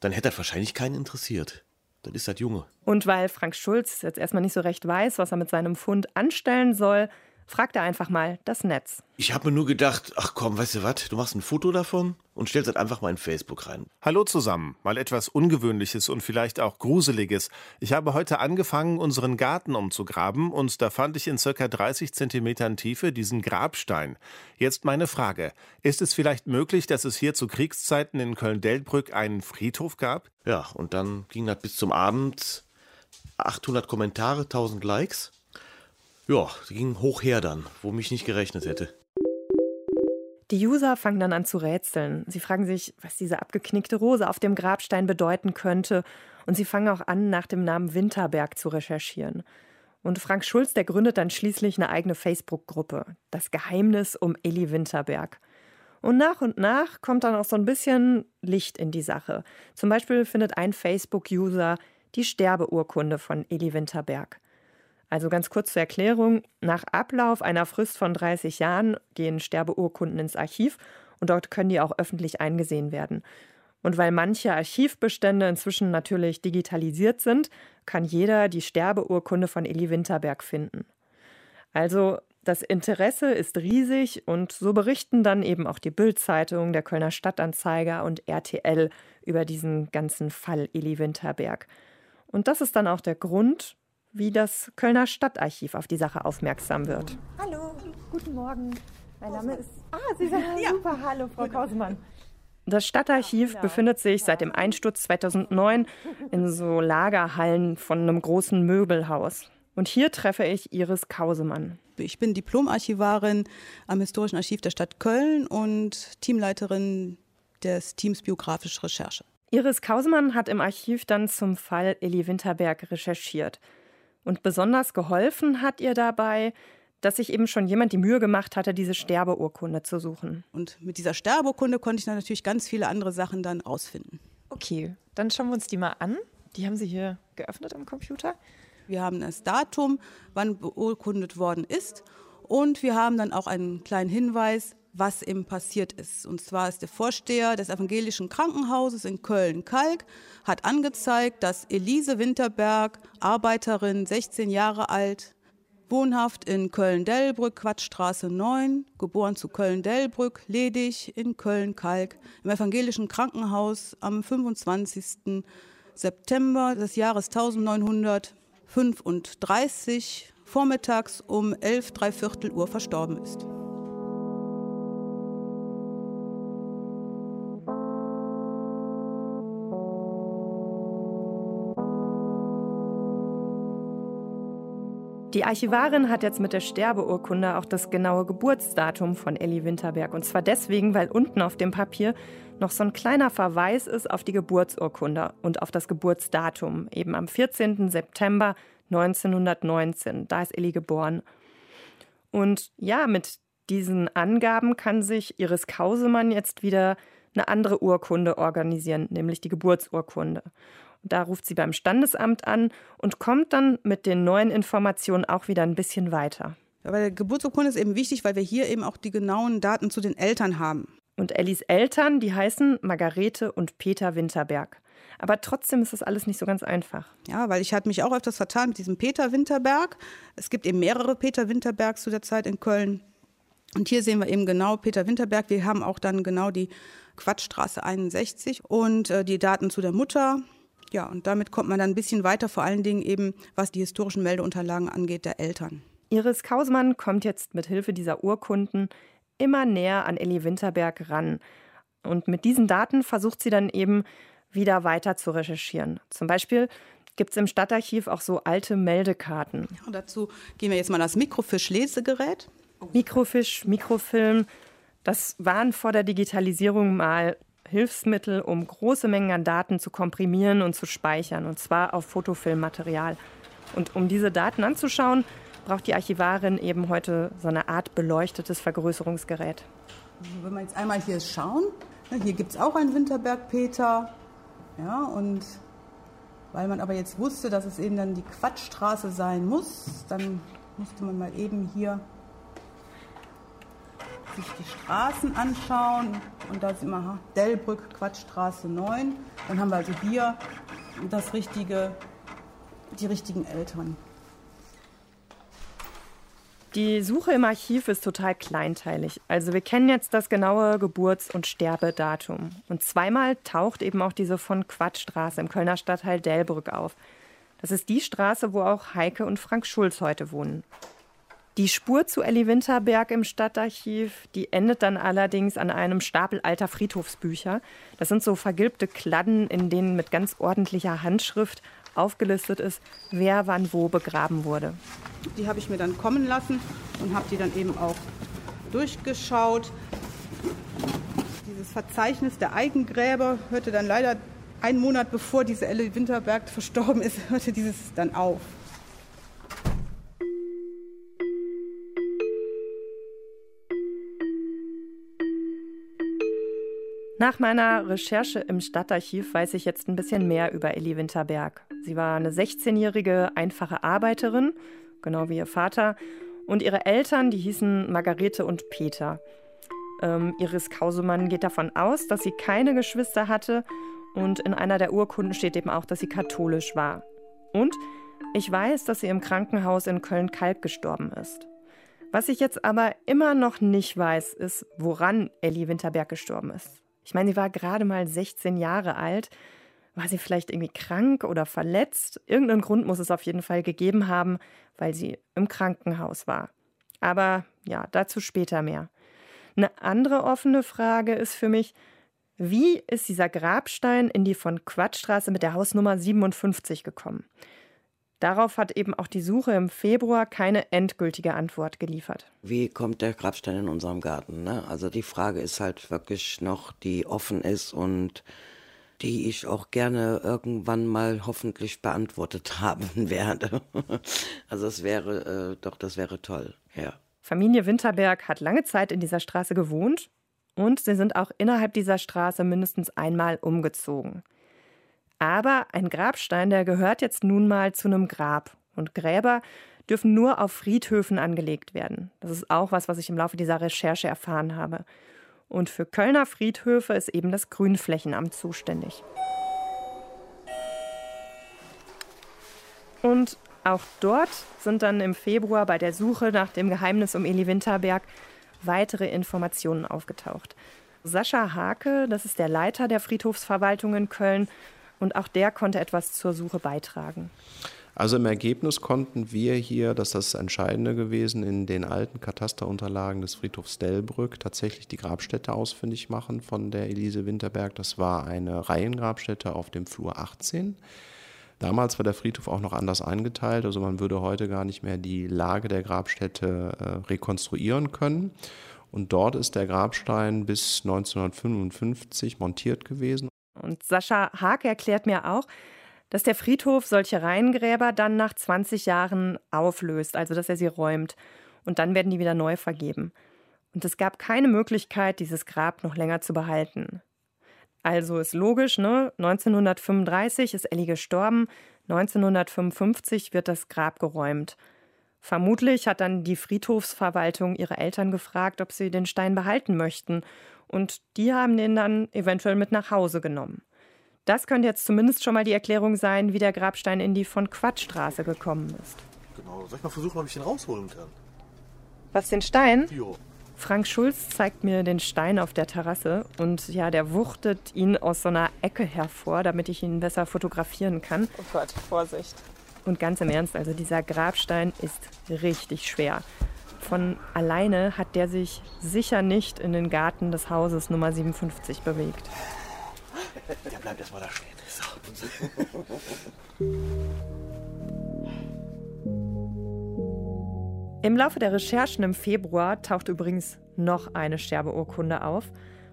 dann hätte das wahrscheinlich keinen interessiert. Das ist das Junge. Und weil Frank Schulz jetzt erstmal nicht so recht weiß, was er mit seinem Fund anstellen soll, fragt er einfach mal das Netz. Ich habe mir nur gedacht, ach komm, weißt du was, du machst ein Foto davon und stellst das einfach mal in Facebook rein. Hallo zusammen, mal etwas Ungewöhnliches und vielleicht auch Gruseliges. Ich habe heute angefangen, unseren Garten umzugraben und da fand ich in circa 30 Zentimetern Tiefe diesen Grabstein. Jetzt meine Frage, ist es vielleicht möglich, dass es hier zu Kriegszeiten in Köln-Delbrück einen Friedhof gab? Ja, und dann ging das bis zum Abend 800 Kommentare, 1000 Likes. Ja, sie ging hoch her dann, wo mich nicht gerechnet hätte. Die User fangen dann an zu rätseln. Sie fragen sich, was diese abgeknickte Rose auf dem Grabstein bedeuten könnte. Und sie fangen auch an, nach dem Namen Winterberg zu recherchieren. Und Frank Schulz, der gründet dann schließlich eine eigene Facebook-Gruppe. Das Geheimnis um Elli Winterberg. Und nach und nach kommt dann auch so ein bisschen Licht in die Sache. Zum Beispiel findet ein Facebook-User die Sterbeurkunde von Elli Winterberg. Also ganz kurz zur Erklärung, nach Ablauf einer Frist von 30 Jahren gehen Sterbeurkunden ins Archiv und dort können die auch öffentlich eingesehen werden. Und weil manche Archivbestände inzwischen natürlich digitalisiert sind, kann jeder die Sterbeurkunde von Eli Winterberg finden. Also das Interesse ist riesig und so berichten dann eben auch die Bild-Zeitung, der Kölner Stadtanzeiger und RTL über diesen ganzen Fall Eli Winterberg. Und das ist dann auch der Grund, wie das Kölner Stadtarchiv auf die Sache aufmerksam wird. Hallo, guten Morgen. Mein Name ist. Ah, Sie sind ja. super. Hallo, Frau Kausemann. Das Stadtarchiv befindet sich seit dem Einsturz 2009 in so Lagerhallen von einem großen Möbelhaus. Und hier treffe ich Iris Kausemann. Ich bin Diplomarchivarin am Historischen Archiv der Stadt Köln und Teamleiterin des Teams Biografische Recherche. Iris Kausemann hat im Archiv dann zum Fall Elli Winterberg recherchiert. Und besonders geholfen hat ihr dabei, dass sich eben schon jemand die Mühe gemacht hatte, diese Sterbeurkunde zu suchen. Und mit dieser Sterbeurkunde konnte ich dann natürlich ganz viele andere Sachen dann rausfinden. Okay, dann schauen wir uns die mal an. Die haben Sie hier geöffnet am Computer. Wir haben das Datum, wann beurkundet worden ist. Und wir haben dann auch einen kleinen Hinweis, was eben passiert ist. Und zwar ist der Vorsteher des evangelischen Krankenhauses in Köln-Kalk, hat angezeigt, dass Elise Winterberg, Arbeiterin, 16 Jahre alt, wohnhaft in Köln-Dellbrück, Quatschstraße 9, geboren zu Köln-Dellbrück, ledig in Köln-Kalk, im evangelischen Krankenhaus am 25. September des Jahres 1935 vormittags um 11, Viertel Uhr verstorben ist. Die Archivarin hat jetzt mit der Sterbeurkunde auch das genaue Geburtsdatum von Elli Winterberg. Und zwar deswegen, weil unten auf dem Papier noch so ein kleiner Verweis ist auf die Geburtsurkunde und auf das Geburtsdatum, eben am 14. September 1919. Da ist Elli geboren. Und ja, mit diesen Angaben kann sich Iris Kausemann jetzt wieder eine andere Urkunde organisieren, nämlich die Geburtsurkunde. Da ruft sie beim Standesamt an und kommt dann mit den neuen Informationen auch wieder ein bisschen weiter. Aber der Geburtsurkunde ist eben wichtig, weil wir hier eben auch die genauen Daten zu den Eltern haben. Und Ellis Eltern, die heißen Margarete und Peter Winterberg. Aber trotzdem ist das alles nicht so ganz einfach. Ja, weil ich hatte mich auch öfters vertan mit diesem Peter Winterberg. Es gibt eben mehrere Peter Winterbergs zu der Zeit in Köln. Und hier sehen wir eben genau Peter Winterberg. Wir haben auch dann genau die Quatschstraße 61 und äh, die Daten zu der Mutter, ja, und damit kommt man dann ein bisschen weiter, vor allen Dingen eben, was die historischen Meldeunterlagen angeht, der Eltern. Iris Kausmann kommt jetzt mit Hilfe dieser Urkunden immer näher an Elli Winterberg ran. Und mit diesen Daten versucht sie dann eben wieder weiter zu recherchieren. Zum Beispiel gibt es im Stadtarchiv auch so alte Meldekarten. Ja, dazu gehen wir jetzt mal das Mikrofisch-Lesegerät. Mikrofisch, Mikrofilm, das waren vor der Digitalisierung mal Hilfsmittel, um große Mengen an Daten zu komprimieren und zu speichern, und zwar auf Fotofilmmaterial. Und um diese Daten anzuschauen, braucht die Archivarin eben heute so eine Art beleuchtetes Vergrößerungsgerät. Wenn wir jetzt einmal hier schauen, ne, hier gibt es auch einen Winterberg-Peter. Ja, und weil man aber jetzt wusste, dass es eben dann die Quatschstraße sein muss, dann musste man mal eben hier sich die Straßen anschauen und da sind wir Dellbrück, Quatschstraße 9. Dann haben wir also hier das richtige, die richtigen Eltern. Die Suche im Archiv ist total kleinteilig. Also wir kennen jetzt das genaue Geburts- und Sterbedatum. Und zweimal taucht eben auch diese von Quatschstraße im Kölner Stadtteil Delbrück auf. Das ist die Straße, wo auch Heike und Frank Schulz heute wohnen. Die Spur zu Elli Winterberg im Stadtarchiv, die endet dann allerdings an einem Stapel alter Friedhofsbücher. Das sind so vergilbte Kladden, in denen mit ganz ordentlicher Handschrift aufgelistet ist, wer wann wo begraben wurde. Die habe ich mir dann kommen lassen und habe die dann eben auch durchgeschaut. Dieses Verzeichnis der Eigengräber hörte dann leider einen Monat bevor diese Elli Winterberg verstorben ist, hörte dieses dann auf. Nach meiner Recherche im Stadtarchiv weiß ich jetzt ein bisschen mehr über Elli Winterberg. Sie war eine 16-jährige einfache Arbeiterin, genau wie ihr Vater, und ihre Eltern, die hießen Margarete und Peter. Ähm, Iris Kausemann geht davon aus, dass sie keine Geschwister hatte und in einer der Urkunden steht eben auch, dass sie katholisch war. Und ich weiß, dass sie im Krankenhaus in Köln-Kalk gestorben ist. Was ich jetzt aber immer noch nicht weiß, ist, woran Ellie Winterberg gestorben ist. Ich meine, sie war gerade mal 16 Jahre alt. War sie vielleicht irgendwie krank oder verletzt? Irgendeinen Grund muss es auf jeden Fall gegeben haben, weil sie im Krankenhaus war. Aber ja, dazu später mehr. Eine andere offene Frage ist für mich, wie ist dieser Grabstein in die von Quadstraße mit der Hausnummer 57 gekommen? Darauf hat eben auch die Suche im Februar keine endgültige Antwort geliefert. Wie kommt der Grabstein in unserem Garten? Ne? Also die Frage ist halt wirklich noch, die offen ist und die ich auch gerne irgendwann mal hoffentlich beantwortet haben werde. Also es wäre äh, doch, das wäre toll, ja. Familie Winterberg hat lange Zeit in dieser Straße gewohnt und sie sind auch innerhalb dieser Straße mindestens einmal umgezogen. Aber ein Grabstein, der gehört jetzt nun mal zu einem Grab. Und Gräber dürfen nur auf Friedhöfen angelegt werden. Das ist auch was, was ich im Laufe dieser Recherche erfahren habe. Und für Kölner Friedhöfe ist eben das Grünflächenamt zuständig. Und auch dort sind dann im Februar bei der Suche nach dem Geheimnis um Eli Winterberg weitere Informationen aufgetaucht. Sascha Hake, das ist der Leiter der Friedhofsverwaltung in Köln, und auch der konnte etwas zur Suche beitragen. Also im Ergebnis konnten wir hier, das ist das Entscheidende gewesen, in den alten Katasterunterlagen des Friedhofs Delbrück tatsächlich die Grabstätte ausfindig machen von der Elise Winterberg. Das war eine Reihengrabstätte auf dem Flur 18. Damals war der Friedhof auch noch anders eingeteilt, also man würde heute gar nicht mehr die Lage der Grabstätte äh, rekonstruieren können. Und dort ist der Grabstein bis 1955 montiert gewesen. Und Sascha Haag erklärt mir auch, dass der Friedhof solche Reihengräber dann nach 20 Jahren auflöst, also dass er sie räumt. Und dann werden die wieder neu vergeben. Und es gab keine Möglichkeit, dieses Grab noch länger zu behalten. Also ist logisch, ne? 1935 ist Ellie gestorben, 1955 wird das Grab geräumt. Vermutlich hat dann die Friedhofsverwaltung ihre Eltern gefragt, ob sie den Stein behalten möchten. Und die haben den dann eventuell mit nach Hause genommen. Das könnte jetzt zumindest schon mal die Erklärung sein, wie der Grabstein in die von Quadstraße gekommen ist. Genau. Soll ich mal versuchen, ob ich den rausholen kann? Was, den Stein? Jo. Frank Schulz zeigt mir den Stein auf der Terrasse und ja, der wuchtet ihn aus so einer Ecke hervor, damit ich ihn besser fotografieren kann. Oh Gott, Vorsicht. Und ganz im Ernst, also dieser Grabstein ist richtig schwer. Von alleine hat der sich sicher nicht in den Garten des Hauses Nummer 57 bewegt. Der bleibt erstmal da stehen. So. Im Laufe der Recherchen im Februar taucht übrigens noch eine Sterbeurkunde auf.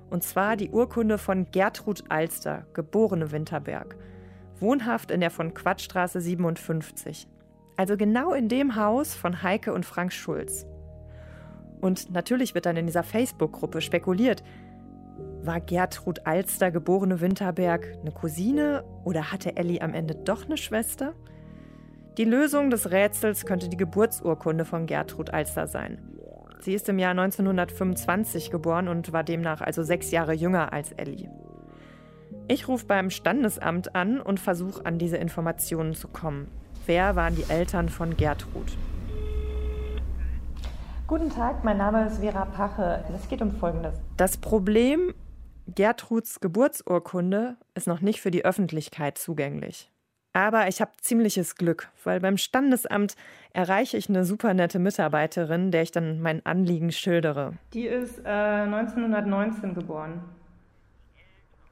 Und zwar die Urkunde von Gertrud Alster, geborene Winterberg wohnhaft in der von Quadstraße 57. Also genau in dem Haus von Heike und Frank Schulz. Und natürlich wird dann in dieser Facebook-Gruppe spekuliert, war Gertrud Alster, geborene Winterberg, eine Cousine oder hatte Ellie am Ende doch eine Schwester? Die Lösung des Rätsels könnte die Geburtsurkunde von Gertrud Alster sein. Sie ist im Jahr 1925 geboren und war demnach also sechs Jahre jünger als Ellie. Ich rufe beim Standesamt an und versuche an diese Informationen zu kommen. Wer waren die Eltern von Gertrud? Guten Tag, mein Name ist Vera Pache. Es geht um Folgendes. Das Problem, Gertruds Geburtsurkunde ist noch nicht für die Öffentlichkeit zugänglich. Aber ich habe ziemliches Glück, weil beim Standesamt erreiche ich eine super nette Mitarbeiterin, der ich dann mein Anliegen schildere. Die ist äh, 1919 geboren.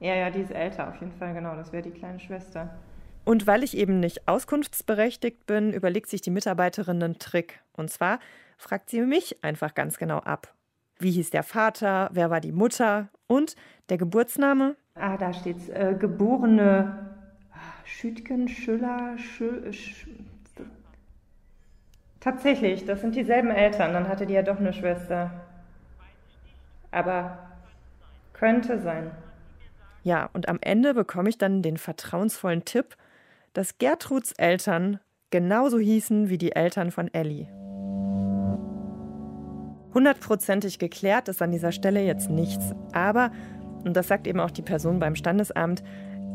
Ja, ja, die ist älter, auf jeden Fall, genau. Das wäre die kleine Schwester. Und weil ich eben nicht auskunftsberechtigt bin, überlegt sich die Mitarbeiterin einen Trick. Und zwar fragt sie mich einfach ganz genau ab. Wie hieß der Vater? Wer war die Mutter? Und der Geburtsname? Ah, da steht's. Äh, geborene Schütgen, Schüller, Schü, Sch Tatsächlich, das sind dieselben Eltern. Dann hatte die ja doch eine Schwester. Aber könnte sein. Ja, und am Ende bekomme ich dann den vertrauensvollen Tipp, dass Gertruds Eltern genauso hießen wie die Eltern von Ellie. Hundertprozentig geklärt ist an dieser Stelle jetzt nichts. Aber, und das sagt eben auch die Person beim Standesamt,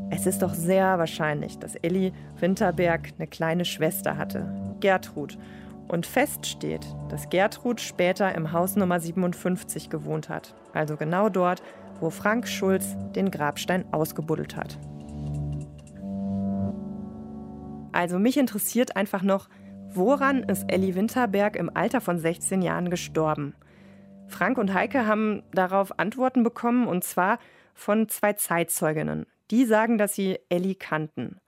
es ist doch sehr wahrscheinlich, dass Elli Winterberg eine kleine Schwester hatte, Gertrud. Und fest steht, dass Gertrud später im Haus Nummer 57 gewohnt hat. Also genau dort, wo Frank Schulz den Grabstein ausgebuddelt hat. Also mich interessiert einfach noch, woran ist Elli Winterberg im Alter von 16 Jahren gestorben? Frank und Heike haben darauf Antworten bekommen und zwar von zwei Zeitzeuginnen. Die sagen, dass sie Elli kannten.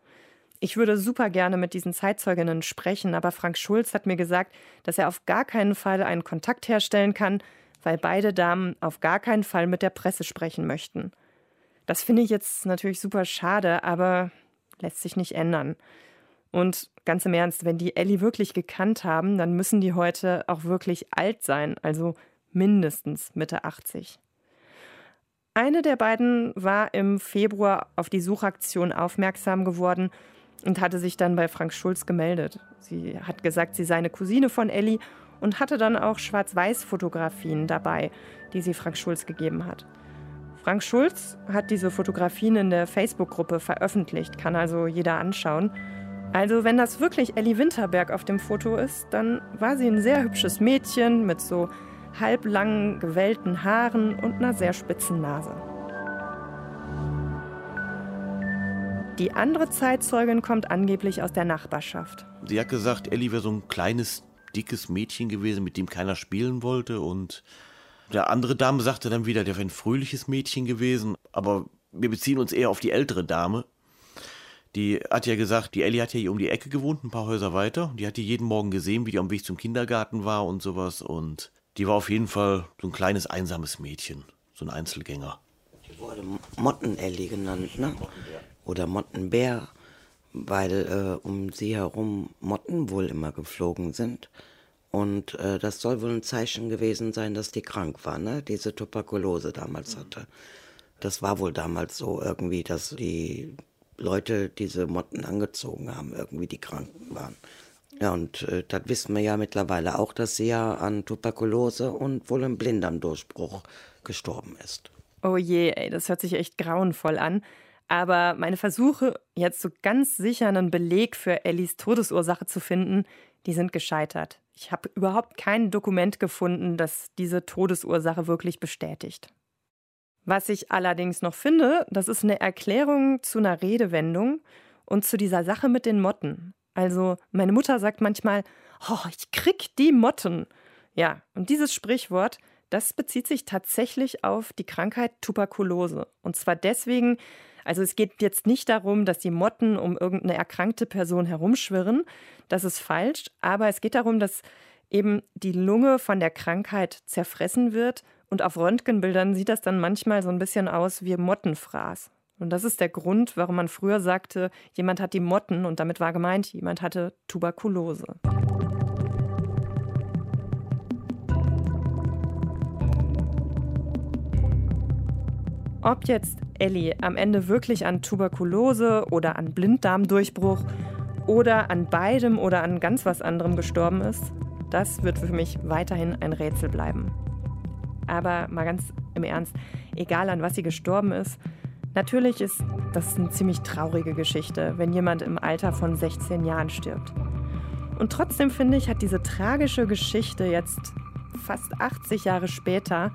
Ich würde super gerne mit diesen Zeitzeuginnen sprechen, aber Frank Schulz hat mir gesagt, dass er auf gar keinen Fall einen Kontakt herstellen kann, weil beide Damen auf gar keinen Fall mit der Presse sprechen möchten. Das finde ich jetzt natürlich super schade, aber lässt sich nicht ändern. Und ganz im Ernst, wenn die Ellie wirklich gekannt haben, dann müssen die heute auch wirklich alt sein, also mindestens Mitte 80. Eine der beiden war im Februar auf die Suchaktion aufmerksam geworden und hatte sich dann bei Frank Schulz gemeldet. Sie hat gesagt, sie sei eine Cousine von Ellie und hatte dann auch Schwarz-Weiß-Fotografien dabei, die sie Frank Schulz gegeben hat. Frank Schulz hat diese Fotografien in der Facebook-Gruppe veröffentlicht, kann also jeder anschauen. Also wenn das wirklich Ellie Winterberg auf dem Foto ist, dann war sie ein sehr hübsches Mädchen mit so halblangen, gewellten Haaren und einer sehr spitzen Nase. Die andere Zeitzeugin kommt angeblich aus der Nachbarschaft. Sie hat gesagt, Ellie wäre so ein kleines, dickes Mädchen gewesen, mit dem keiner spielen wollte. Und der andere Dame sagte dann wieder, der wäre ein fröhliches Mädchen gewesen. Aber wir beziehen uns eher auf die ältere Dame. Die hat ja gesagt, die Ellie hat ja hier um die Ecke gewohnt, ein paar Häuser weiter. Die hat die jeden Morgen gesehen, wie die am Weg zum Kindergarten war und sowas. Und die war auf jeden Fall so ein kleines, einsames Mädchen. So ein Einzelgänger. Die wurde Motten-Ellie genannt, ne? Oder Mottenbär, weil äh, um sie herum Motten wohl immer geflogen sind. Und äh, das soll wohl ein Zeichen gewesen sein, dass die krank war, ne? Diese Tuberkulose damals hatte. Das war wohl damals so irgendwie, dass die Leute diese Motten angezogen haben, irgendwie die Kranken waren. Ja, und äh, das wissen wir ja mittlerweile auch, dass sie ja an Tuberkulose und wohl im Blinddarmdurchbruch gestorben ist. Oh je, ey, das hört sich echt grauenvoll an. Aber meine Versuche, jetzt so ganz sicher einen Beleg für Ellis Todesursache zu finden, die sind gescheitert. Ich habe überhaupt kein Dokument gefunden, das diese Todesursache wirklich bestätigt. Was ich allerdings noch finde, das ist eine Erklärung zu einer Redewendung und zu dieser Sache mit den Motten. Also, meine Mutter sagt manchmal, oh, ich krieg die Motten. Ja, und dieses Sprichwort, das bezieht sich tatsächlich auf die Krankheit Tuberkulose. Und zwar deswegen, also es geht jetzt nicht darum, dass die Motten um irgendeine erkrankte Person herumschwirren. Das ist falsch. Aber es geht darum, dass eben die Lunge von der Krankheit zerfressen wird und auf Röntgenbildern sieht das dann manchmal so ein bisschen aus wie Mottenfraß. Und das ist der Grund, warum man früher sagte, jemand hat die Motten und damit war gemeint, jemand hatte Tuberkulose. Ob jetzt Ellie am Ende wirklich an Tuberkulose oder an Blinddarmdurchbruch oder an beidem oder an ganz was anderem gestorben ist, das wird für mich weiterhin ein Rätsel bleiben. Aber mal ganz im Ernst, egal an was sie gestorben ist, natürlich ist das eine ziemlich traurige Geschichte, wenn jemand im Alter von 16 Jahren stirbt. Und trotzdem finde ich, hat diese tragische Geschichte jetzt fast 80 Jahre später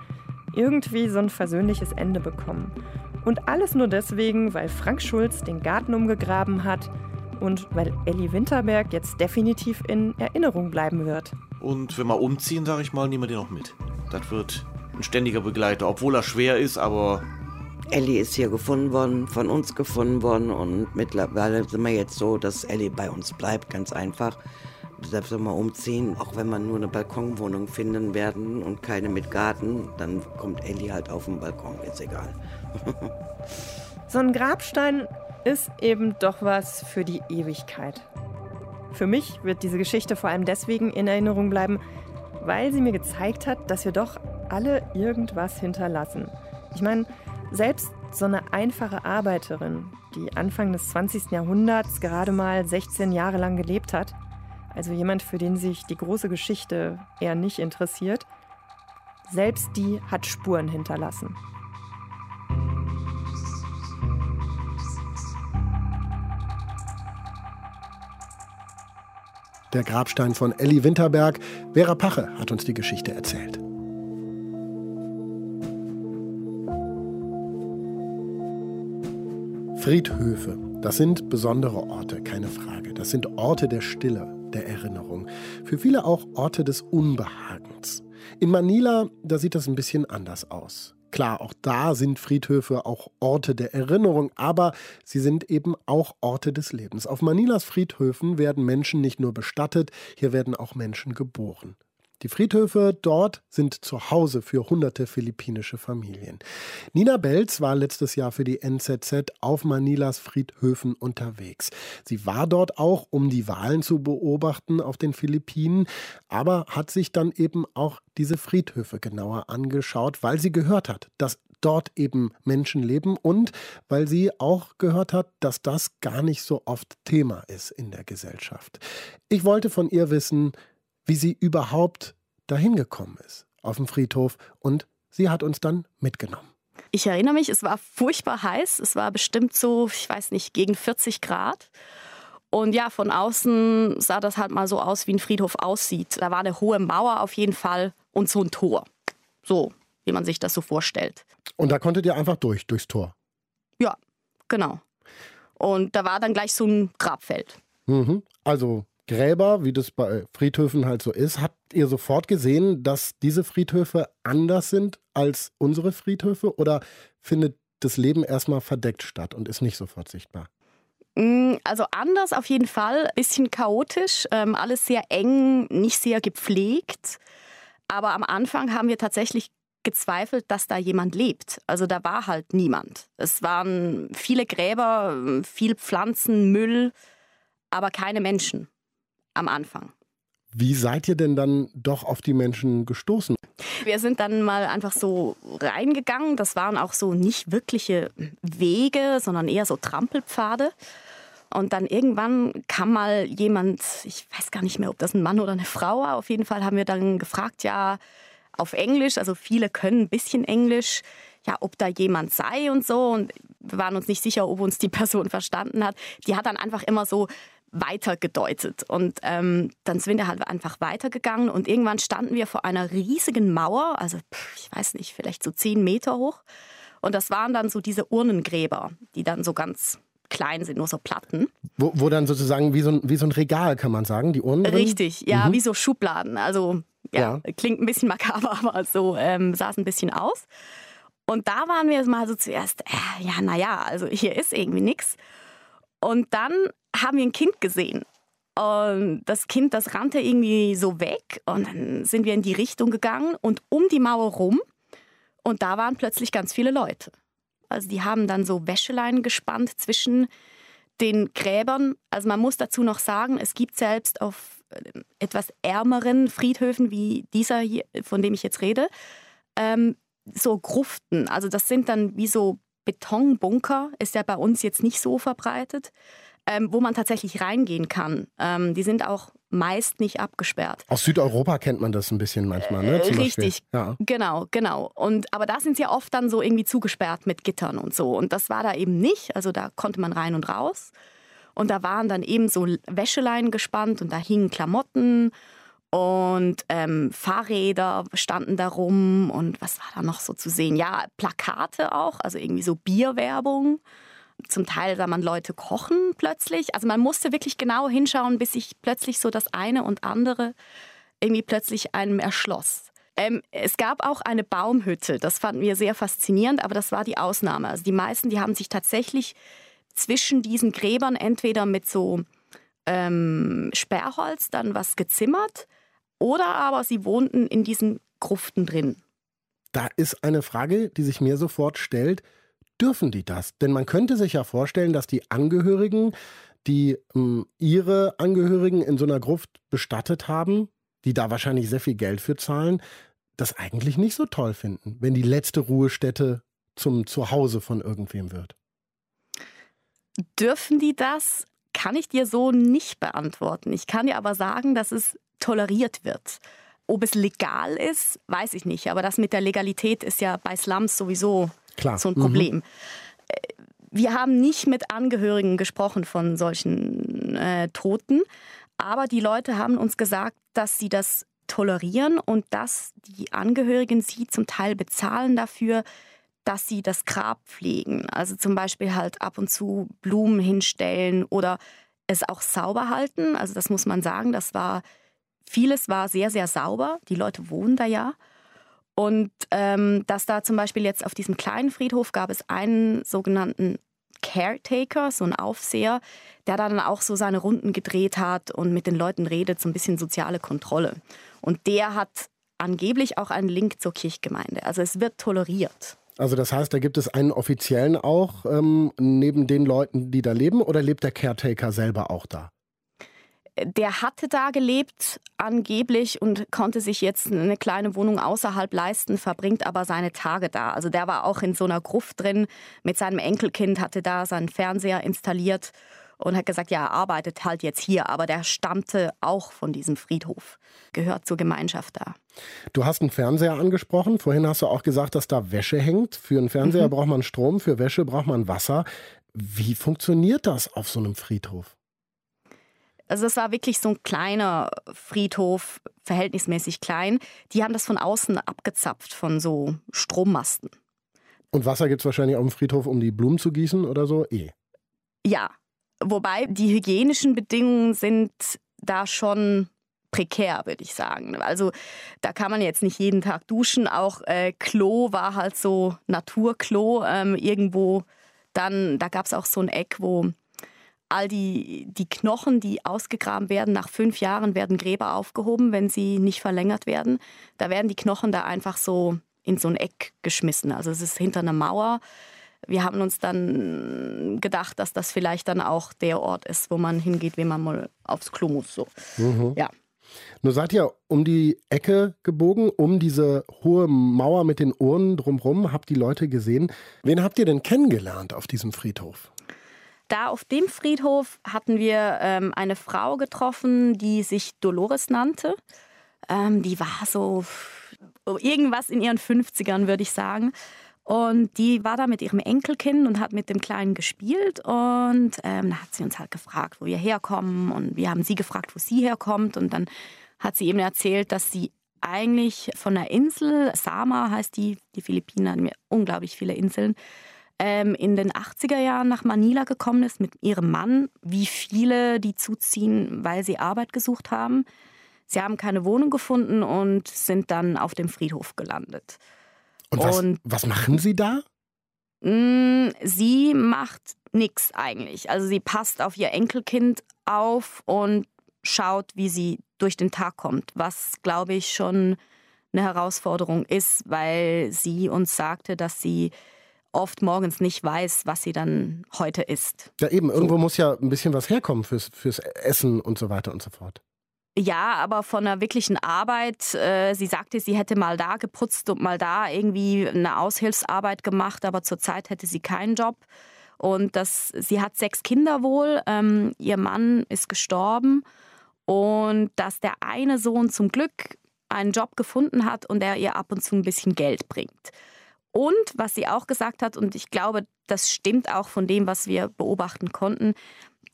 irgendwie so ein versöhnliches Ende bekommen. Und alles nur deswegen, weil Frank Schulz den Garten umgegraben hat und weil Elli Winterberg jetzt definitiv in Erinnerung bleiben wird. Und wenn wir umziehen, sage ich mal, nehmen wir den noch mit. Das wird ein ständiger Begleiter, obwohl er schwer ist, aber. Ellie ist hier gefunden worden, von uns gefunden worden und mittlerweile sind wir jetzt so, dass Ellie bei uns bleibt, ganz einfach. Selbst wenn wir umziehen, auch wenn wir nur eine Balkonwohnung finden werden und keine mit Garten, dann kommt Ellie halt auf den Balkon, ist egal. so ein Grabstein ist eben doch was für die Ewigkeit. Für mich wird diese Geschichte vor allem deswegen in Erinnerung bleiben, weil sie mir gezeigt hat, dass wir doch alle irgendwas hinterlassen. Ich meine, selbst so eine einfache Arbeiterin, die Anfang des 20. Jahrhunderts gerade mal 16 Jahre lang gelebt hat, also jemand, für den sich die große Geschichte eher nicht interessiert, selbst die hat Spuren hinterlassen. Der Grabstein von Elli Winterberg. Vera Pache hat uns die Geschichte erzählt. Friedhöfe, das sind besondere Orte, keine Frage. Das sind Orte der Stille, der Erinnerung. Für viele auch Orte des Unbehagens. In Manila, da sieht das ein bisschen anders aus. Klar, auch da sind Friedhöfe auch Orte der Erinnerung, aber sie sind eben auch Orte des Lebens. Auf Manilas Friedhöfen werden Menschen nicht nur bestattet, hier werden auch Menschen geboren. Die Friedhöfe dort sind zu Hause für hunderte philippinische Familien. Nina Belz war letztes Jahr für die NZZ auf Manilas Friedhöfen unterwegs. Sie war dort auch, um die Wahlen zu beobachten auf den Philippinen, aber hat sich dann eben auch diese Friedhöfe genauer angeschaut, weil sie gehört hat, dass dort eben Menschen leben und weil sie auch gehört hat, dass das gar nicht so oft Thema ist in der Gesellschaft. Ich wollte von ihr wissen, wie sie überhaupt dahin gekommen ist auf dem Friedhof und sie hat uns dann mitgenommen. Ich erinnere mich, es war furchtbar heiß. Es war bestimmt so, ich weiß nicht, gegen 40 Grad. Und ja, von außen sah das halt mal so aus, wie ein Friedhof aussieht. Da war eine hohe Mauer auf jeden Fall und so ein Tor. So, wie man sich das so vorstellt. Und da konntet ihr einfach durch, durchs Tor? Ja, genau. Und da war dann gleich so ein Grabfeld. Mhm. Also Gräber, wie das bei Friedhöfen halt so ist, habt ihr sofort gesehen, dass diese Friedhöfe anders sind als unsere Friedhöfe oder findet das Leben erstmal verdeckt statt und ist nicht sofort sichtbar? Mm, also anders auf jeden Fall, bisschen chaotisch, ähm, alles sehr eng, nicht sehr gepflegt. Aber am Anfang haben wir tatsächlich gezweifelt, dass da jemand lebt. Also da war halt niemand. Es waren viele Gräber, viel Pflanzen, Müll, aber keine Menschen am Anfang. Wie seid ihr denn dann doch auf die Menschen gestoßen? Wir sind dann mal einfach so reingegangen. Das waren auch so nicht wirkliche Wege, sondern eher so Trampelpfade. Und dann irgendwann kam mal jemand, ich weiß gar nicht mehr, ob das ein Mann oder eine Frau war. Auf jeden Fall haben wir dann gefragt, ja, auf Englisch, also viele können ein bisschen Englisch, ja, ob da jemand sei und so. Und wir waren uns nicht sicher, ob uns die Person verstanden hat. Die hat dann einfach immer so weitergedeutet. Und ähm, dann sind wir halt einfach weitergegangen und irgendwann standen wir vor einer riesigen Mauer, also ich weiß nicht, vielleicht so zehn Meter hoch. Und das waren dann so diese Urnengräber, die dann so ganz klein sind, nur so Platten. Wo, wo dann sozusagen wie so, ein, wie so ein Regal, kann man sagen, die Urnen? Richtig, ja, mhm. wie so Schubladen. Also ja, ja, klingt ein bisschen makaber, aber so ähm, sah es ein bisschen aus. Und da waren wir mal so zuerst, äh, ja, naja, also hier ist irgendwie nichts. Und dann haben wir ein Kind gesehen. Und das Kind, das rannte irgendwie so weg. Und dann sind wir in die Richtung gegangen und um die Mauer rum. Und da waren plötzlich ganz viele Leute. Also die haben dann so Wäscheleinen gespannt zwischen den Gräbern. Also man muss dazu noch sagen, es gibt selbst auf äh, etwas ärmeren Friedhöfen wie dieser hier, von dem ich jetzt rede, ähm, so Gruften. Also das sind dann wie so Betonbunker, ist ja bei uns jetzt nicht so verbreitet ähm, wo man tatsächlich reingehen kann. Ähm, die sind auch meist nicht abgesperrt. Aus Südeuropa kennt man das ein bisschen manchmal, ne? Zum Richtig, ja. genau, genau. Und, aber da sind sie ja oft dann so irgendwie zugesperrt mit Gittern und so. Und das war da eben nicht. Also da konnte man rein und raus. Und da waren dann eben so Wäscheleinen gespannt und da hingen Klamotten und ähm, Fahrräder standen da rum und was war da noch so zu sehen? Ja, Plakate auch, also irgendwie so Bierwerbung. Zum Teil sah man Leute kochen plötzlich. Also man musste wirklich genau hinschauen, bis sich plötzlich so das eine und andere irgendwie plötzlich einem erschloss. Ähm, es gab auch eine Baumhütte, das fanden wir sehr faszinierend, aber das war die Ausnahme. Also die meisten, die haben sich tatsächlich zwischen diesen Gräbern entweder mit so ähm, Sperrholz dann was gezimmert oder aber sie wohnten in diesen Gruften drin. Da ist eine Frage, die sich mir sofort stellt dürfen die das? Denn man könnte sich ja vorstellen, dass die Angehörigen, die ähm, ihre Angehörigen in so einer Gruft bestattet haben, die da wahrscheinlich sehr viel Geld für zahlen, das eigentlich nicht so toll finden, wenn die letzte Ruhestätte zum Zuhause von irgendwem wird. Dürfen die das? Kann ich dir so nicht beantworten. Ich kann dir aber sagen, dass es toleriert wird. ob es legal ist, weiß ich nicht. Aber das mit der Legalität ist ja bei Slums sowieso Klar. so ein Problem. Mhm. Wir haben nicht mit Angehörigen gesprochen von solchen äh, Toten, aber die Leute haben uns gesagt, dass sie das tolerieren und dass die Angehörigen sie zum Teil bezahlen dafür, dass sie das Grab pflegen. Also zum Beispiel halt ab und zu Blumen hinstellen oder es auch sauber halten. Also das muss man sagen, das war vieles war sehr, sehr sauber. Die Leute wohnen da ja. Und ähm, dass da zum Beispiel jetzt auf diesem kleinen Friedhof gab es einen sogenannten Caretaker, so ein Aufseher, der dann auch so seine Runden gedreht hat und mit den Leuten redet, so ein bisschen soziale Kontrolle. Und der hat angeblich auch einen Link zur Kirchgemeinde. Also es wird toleriert. Also das heißt, da gibt es einen offiziellen auch ähm, neben den Leuten, die da leben, oder lebt der Caretaker selber auch da? Der hatte da gelebt angeblich und konnte sich jetzt eine kleine Wohnung außerhalb leisten, verbringt aber seine Tage da. Also der war auch in so einer Gruft drin mit seinem Enkelkind, hatte da seinen Fernseher installiert und hat gesagt, ja, er arbeitet halt jetzt hier, aber der stammte auch von diesem Friedhof, gehört zur Gemeinschaft da. Du hast einen Fernseher angesprochen. Vorhin hast du auch gesagt, dass da Wäsche hängt. Für einen Fernseher mhm. braucht man Strom, für Wäsche braucht man Wasser. Wie funktioniert das auf so einem Friedhof? Also es war wirklich so ein kleiner Friedhof, verhältnismäßig klein. Die haben das von außen abgezapft von so Strommasten. Und Wasser gibt es wahrscheinlich auf dem Friedhof, um die Blumen zu gießen oder so? Eh. Ja, wobei die hygienischen Bedingungen sind da schon prekär, würde ich sagen. Also da kann man jetzt nicht jeden Tag duschen. Auch äh, Klo war halt so Naturklo ähm, irgendwo. Dann, da gab es auch so ein Eck, wo all die, die Knochen, die ausgegraben werden, nach fünf Jahren werden Gräber aufgehoben, wenn sie nicht verlängert werden. Da werden die Knochen da einfach so in so ein Eck geschmissen. Also es ist hinter einer Mauer. Wir haben uns dann gedacht, dass das vielleicht dann auch der Ort ist, wo man hingeht, wenn man mal aufs Klo muss. So. Mhm. Ja. Nur seid ihr um die Ecke gebogen, um diese hohe Mauer mit den Urnen drumherum, habt die Leute gesehen. Wen habt ihr denn kennengelernt auf diesem Friedhof? Da auf dem Friedhof hatten wir ähm, eine Frau getroffen, die sich Dolores nannte. Ähm, die war so irgendwas in ihren 50ern, würde ich sagen. Und die war da mit ihrem Enkelkind und hat mit dem Kleinen gespielt. Und ähm, dann hat sie uns halt gefragt, wo wir herkommen. Und wir haben sie gefragt, wo sie herkommt. Und dann hat sie eben erzählt, dass sie eigentlich von der Insel, Sama heißt die, die Philippinen haben unglaublich viele Inseln, ähm, in den 80er Jahren nach Manila gekommen ist mit ihrem Mann, wie viele, die zuziehen, weil sie Arbeit gesucht haben. Sie haben keine Wohnung gefunden und sind dann auf dem Friedhof gelandet. Und was, und, was machen Sie da? Mh, mm, sie macht nichts eigentlich. Also sie passt auf ihr Enkelkind auf und schaut, wie sie durch den Tag kommt, was, glaube ich, schon eine Herausforderung ist, weil sie uns sagte, dass sie oft morgens nicht weiß, was sie dann heute isst. Ja, eben, irgendwo so. muss ja ein bisschen was herkommen fürs, fürs Essen und so weiter und so fort. Ja, aber von einer wirklichen Arbeit. Äh, sie sagte, sie hätte mal da geputzt und mal da irgendwie eine Aushilfsarbeit gemacht, aber zurzeit hätte sie keinen Job. Und das, sie hat sechs Kinder wohl. Ähm, ihr Mann ist gestorben. Und dass der eine Sohn zum Glück einen Job gefunden hat und er ihr ab und zu ein bisschen Geld bringt. Und was sie auch gesagt hat, und ich glaube, das stimmt auch von dem, was wir beobachten konnten,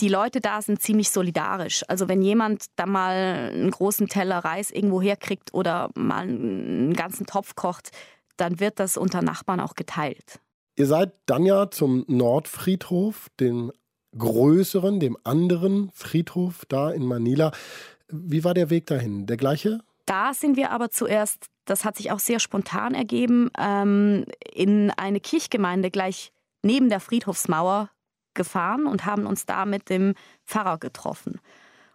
die Leute da sind ziemlich solidarisch. Also wenn jemand da mal einen großen Teller Reis irgendwo herkriegt oder mal einen ganzen Topf kocht, dann wird das unter Nachbarn auch geteilt. Ihr seid dann ja zum Nordfriedhof, dem größeren, dem anderen Friedhof da in Manila. Wie war der Weg dahin? Der gleiche? Da sind wir aber zuerst das hat sich auch sehr spontan ergeben, ähm, in eine Kirchgemeinde gleich neben der Friedhofsmauer gefahren und haben uns da mit dem Pfarrer getroffen.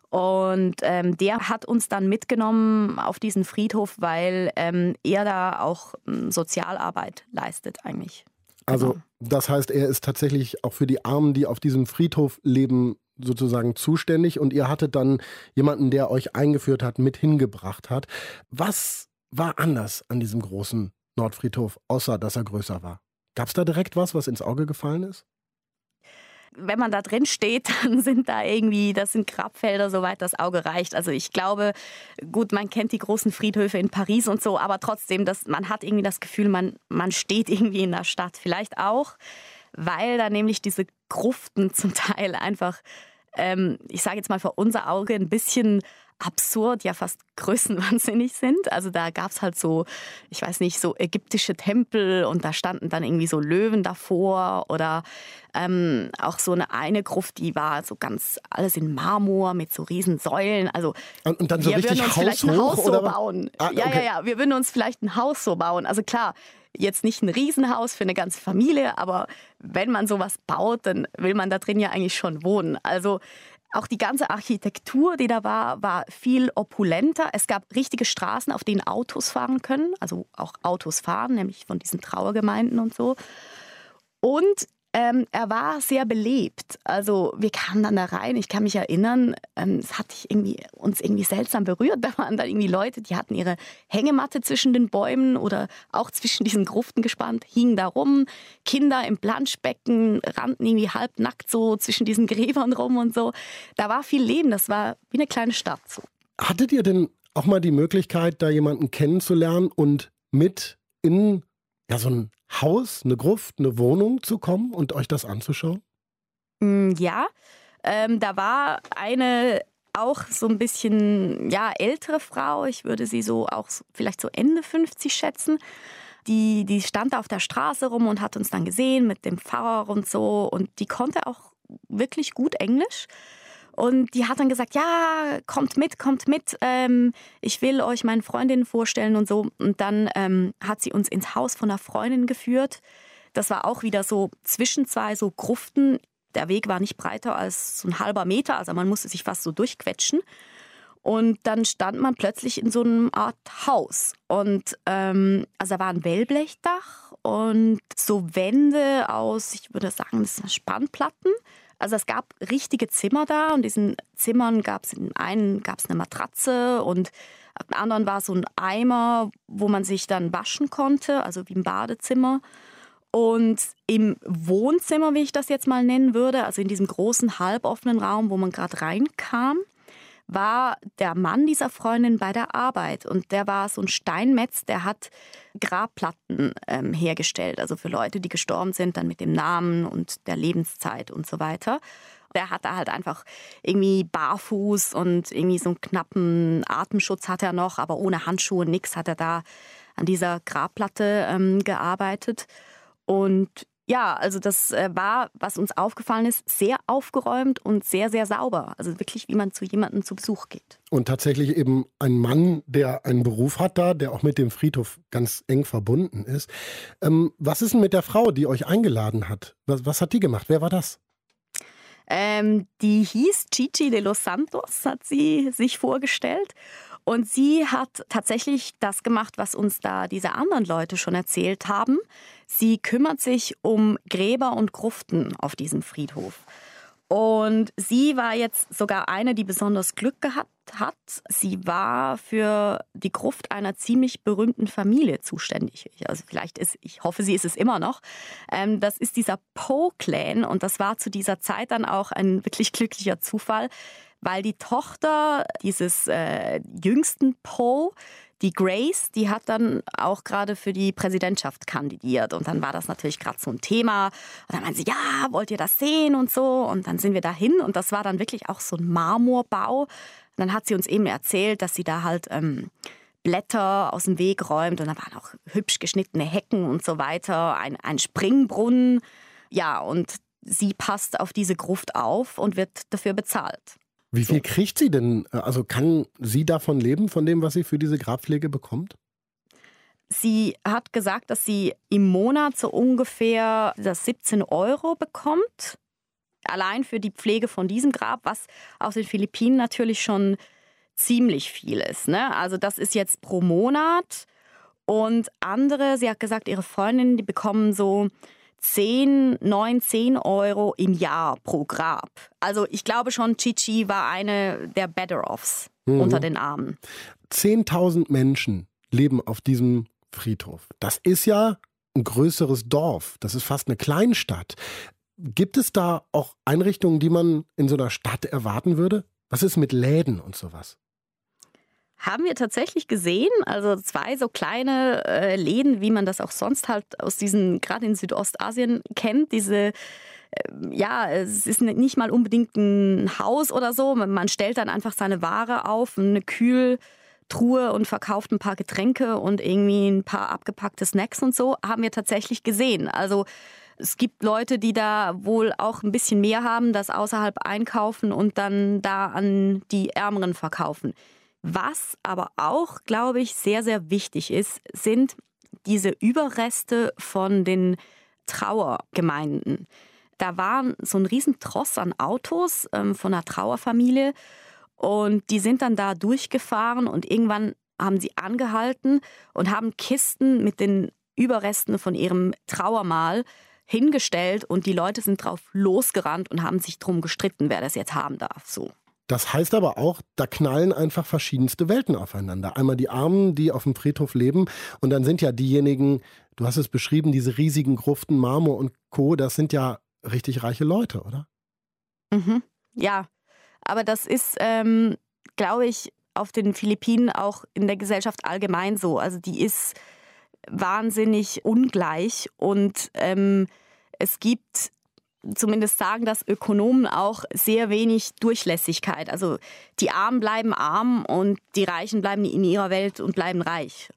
Und ähm, der hat uns dann mitgenommen auf diesen Friedhof, weil ähm, er da auch ähm, Sozialarbeit leistet eigentlich. Also genau. das heißt, er ist tatsächlich auch für die Armen, die auf diesem Friedhof leben, sozusagen zuständig und ihr hattet dann jemanden, der euch eingeführt hat, mit hingebracht hat. Was war anders an diesem großen Nordfriedhof, außer dass er größer war? Gab es da direkt was, was ins Auge gefallen ist? wenn man da drin steht, dann sind da irgendwie, das sind Grabfelder, soweit das Auge reicht. Also ich glaube, gut, man kennt die großen Friedhöfe in Paris und so, aber trotzdem, das, man hat irgendwie das Gefühl, man, man steht irgendwie in der Stadt. Vielleicht auch, weil da nämlich diese Gruften zum Teil einfach, ähm, ich sage jetzt mal für unser Auge, ein bisschen absurd, ja fast größenwahnsinnig sind. Also da gab es halt so, ich weiß nicht, so ägyptische Tempel und da standen dann irgendwie so Löwen davor oder ähm, auch so eine eine Gruft, die war so ganz alles in Marmor mit so riesen Säulen. Also und, und dann so wir richtig würden uns Haus vielleicht ein Haus oder? so bauen. Ah, Ja, okay. ja, ja. Wir würden uns vielleicht ein Haus so bauen. Also klar, jetzt nicht ein Riesenhaus für eine ganze Familie, aber wenn man sowas baut, dann will man da drin ja eigentlich schon wohnen. Also auch die ganze Architektur, die da war, war viel opulenter. Es gab richtige Straßen, auf denen Autos fahren können, also auch Autos fahren, nämlich von diesen Trauergemeinden und so. Und ähm, er war sehr belebt. Also wir kamen dann da rein. Ich kann mich erinnern, ähm, es hat irgendwie, uns irgendwie seltsam berührt. Da waren dann irgendwie Leute, die hatten ihre Hängematte zwischen den Bäumen oder auch zwischen diesen Gruften gespannt, hingen da rum. Kinder im Planschbecken rannten irgendwie halbnackt so zwischen diesen Gräbern rum und so. Da war viel Leben. Das war wie eine kleine Stadt. So. Hattet ihr denn auch mal die Möglichkeit, da jemanden kennenzulernen und mit in ja, so ein Haus, eine Gruft, eine Wohnung zu kommen und euch das anzuschauen? Mm, Ja, ähm, da war eine auch so ein bisschen ja ältere Frau. Ich würde sie so auch vielleicht so Ende 50 schätzen. Die, die stand da auf der Straße rum und hat uns dann gesehen mit dem Pfarrer und so. Und die konnte auch wirklich gut Englisch. Und die hat dann gesagt, ja, kommt mit, kommt mit, ähm, ich will euch meine Freundin vorstellen und so. Und dann ähm, hat sie uns ins Haus von einer Freundin geführt. Das war auch wieder so zwischen zwei so Gruften. Der Weg war nicht breiter als so ein halber Meter, also man musste sich fast so durchquetschen. Und dann stand man plötzlich in so einer Art Haus. Und ähm, also da war ein Wellblechdach und so Wände aus, ich würde sagen, das sind Spannplatten. Also es gab richtige Zimmer da und in diesen Zimmern gab es in einen gab es eine Matratze und im anderen war so ein Eimer, wo man sich dann waschen konnte, also wie ein Badezimmer. Und im Wohnzimmer, wie ich das jetzt mal nennen würde, also in diesem großen halboffenen Raum, wo man gerade reinkam, war der Mann dieser Freundin bei der Arbeit. Und der war so ein Steinmetz, der hat Grabplatten ähm, hergestellt. Also für Leute, die gestorben sind, dann mit dem Namen und der Lebenszeit und so weiter. Der hatte halt einfach irgendwie barfuß und irgendwie so einen knappen Atemschutz hat er noch, aber ohne Handschuhe, nix hat er da an dieser Grabplatte ähm, gearbeitet. Und ja, also das äh, war, was uns aufgefallen ist, sehr aufgeräumt und sehr, sehr sauber. Also wirklich, wie man zu jemandem zu Besuch geht. Und tatsächlich eben ein Mann, der einen Beruf hat da, der auch mit dem Friedhof ganz eng verbunden ist. Ähm, was ist denn mit der Frau, die euch eingeladen hat? Was, was hat die gemacht? Wer war das? Ähm, die hieß Chichi de los Santos, hat sie sich vorgestellt. Und sie hat tatsächlich das gemacht, was uns da diese anderen Leute schon erzählt haben. Sie kümmert sich um Gräber und Gruften auf diesem Friedhof. Und sie war jetzt sogar eine, die besonders Glück gehabt hat. Sie war für die Gruft einer ziemlich berühmten Familie zuständig. Also vielleicht ist, ich hoffe, sie ist es immer noch. Ähm, das ist dieser Poe-Clan und das war zu dieser Zeit dann auch ein wirklich glücklicher Zufall, weil die Tochter dieses äh, jüngsten Poe, die Grace, die hat dann auch gerade für die Präsidentschaft kandidiert. Und dann war das natürlich gerade so ein Thema. Und dann meinte sie, ja, wollt ihr das sehen und so. Und dann sind wir dahin. Und das war dann wirklich auch so ein Marmorbau. Und dann hat sie uns eben erzählt, dass sie da halt ähm, Blätter aus dem Weg räumt. Und da waren auch hübsch geschnittene Hecken und so weiter. Ein, ein Springbrunnen. Ja, und sie passt auf diese Gruft auf und wird dafür bezahlt. Wie viel kriegt sie denn? Also kann sie davon leben, von dem, was sie für diese Grabpflege bekommt? Sie hat gesagt, dass sie im Monat so ungefähr das 17 Euro bekommt. Allein für die Pflege von diesem Grab, was auf den Philippinen natürlich schon ziemlich viel ist. Ne? Also das ist jetzt pro Monat. Und andere, sie hat gesagt, ihre Freundinnen, die bekommen so 10, 9, 10 Euro im Jahr pro Grab. Also ich glaube schon, Chichi war eine der Better-Offs Mhm. unter den Armen. 10.000 Menschen leben auf diesem Friedhof. Das ist ja ein größeres Dorf. Das ist fast eine Kleinstadt. Gibt es da auch Einrichtungen, die man in so einer Stadt erwarten würde? Was ist mit Läden und sowas? Haben wir tatsächlich gesehen, also zwei so kleine äh, Läden, wie man das auch sonst halt aus diesen, gerade in Südostasien kennt, diese äh, ja, es ist nicht mal unbedingt ein Haus oder so. Man stellt dann einfach seine Ware auf, eine Kühltruhe und verkauft ein paar Getränke und irgendwie ein paar abgepackte Snacks und so. Haben wir tatsächlich gesehen. Also es gibt Leute, die da wohl auch ein bisschen mehr haben, das außerhalb einkaufen und dann da an die Ärmeren verkaufen. Was aber auch, glaube ich, sehr, sehr wichtig ist, sind diese Überreste von den Trauergemeinden. Da war so ein Riesentross an Autos ähm, von einer Trauerfamilie und die sind dann da durchgefahren und irgendwann haben sie angehalten und haben Kisten mit den Überresten von ihrem Trauermahl hingestellt und die Leute sind drauf losgerannt und haben sich drum gestritten, wer das jetzt haben darf. So. Das heißt aber auch, da knallen einfach verschiedenste Welten aufeinander. Einmal die Armen, die auf dem Friedhof leben, und dann sind ja diejenigen, du hast es beschrieben, diese riesigen Gruften, Marmor und Co., das sind ja richtig reiche Leute, oder? Mhm. Ja, aber das ist, ähm, glaube ich, auf den Philippinen auch in der Gesellschaft allgemein so. Also die ist wahnsinnig ungleich und ähm, es gibt zumindest sagen das Ökonomen auch, sehr wenig Durchlässigkeit. Also die Armen bleiben arm und die Reichen bleiben in ihrer Welt und bleiben reich.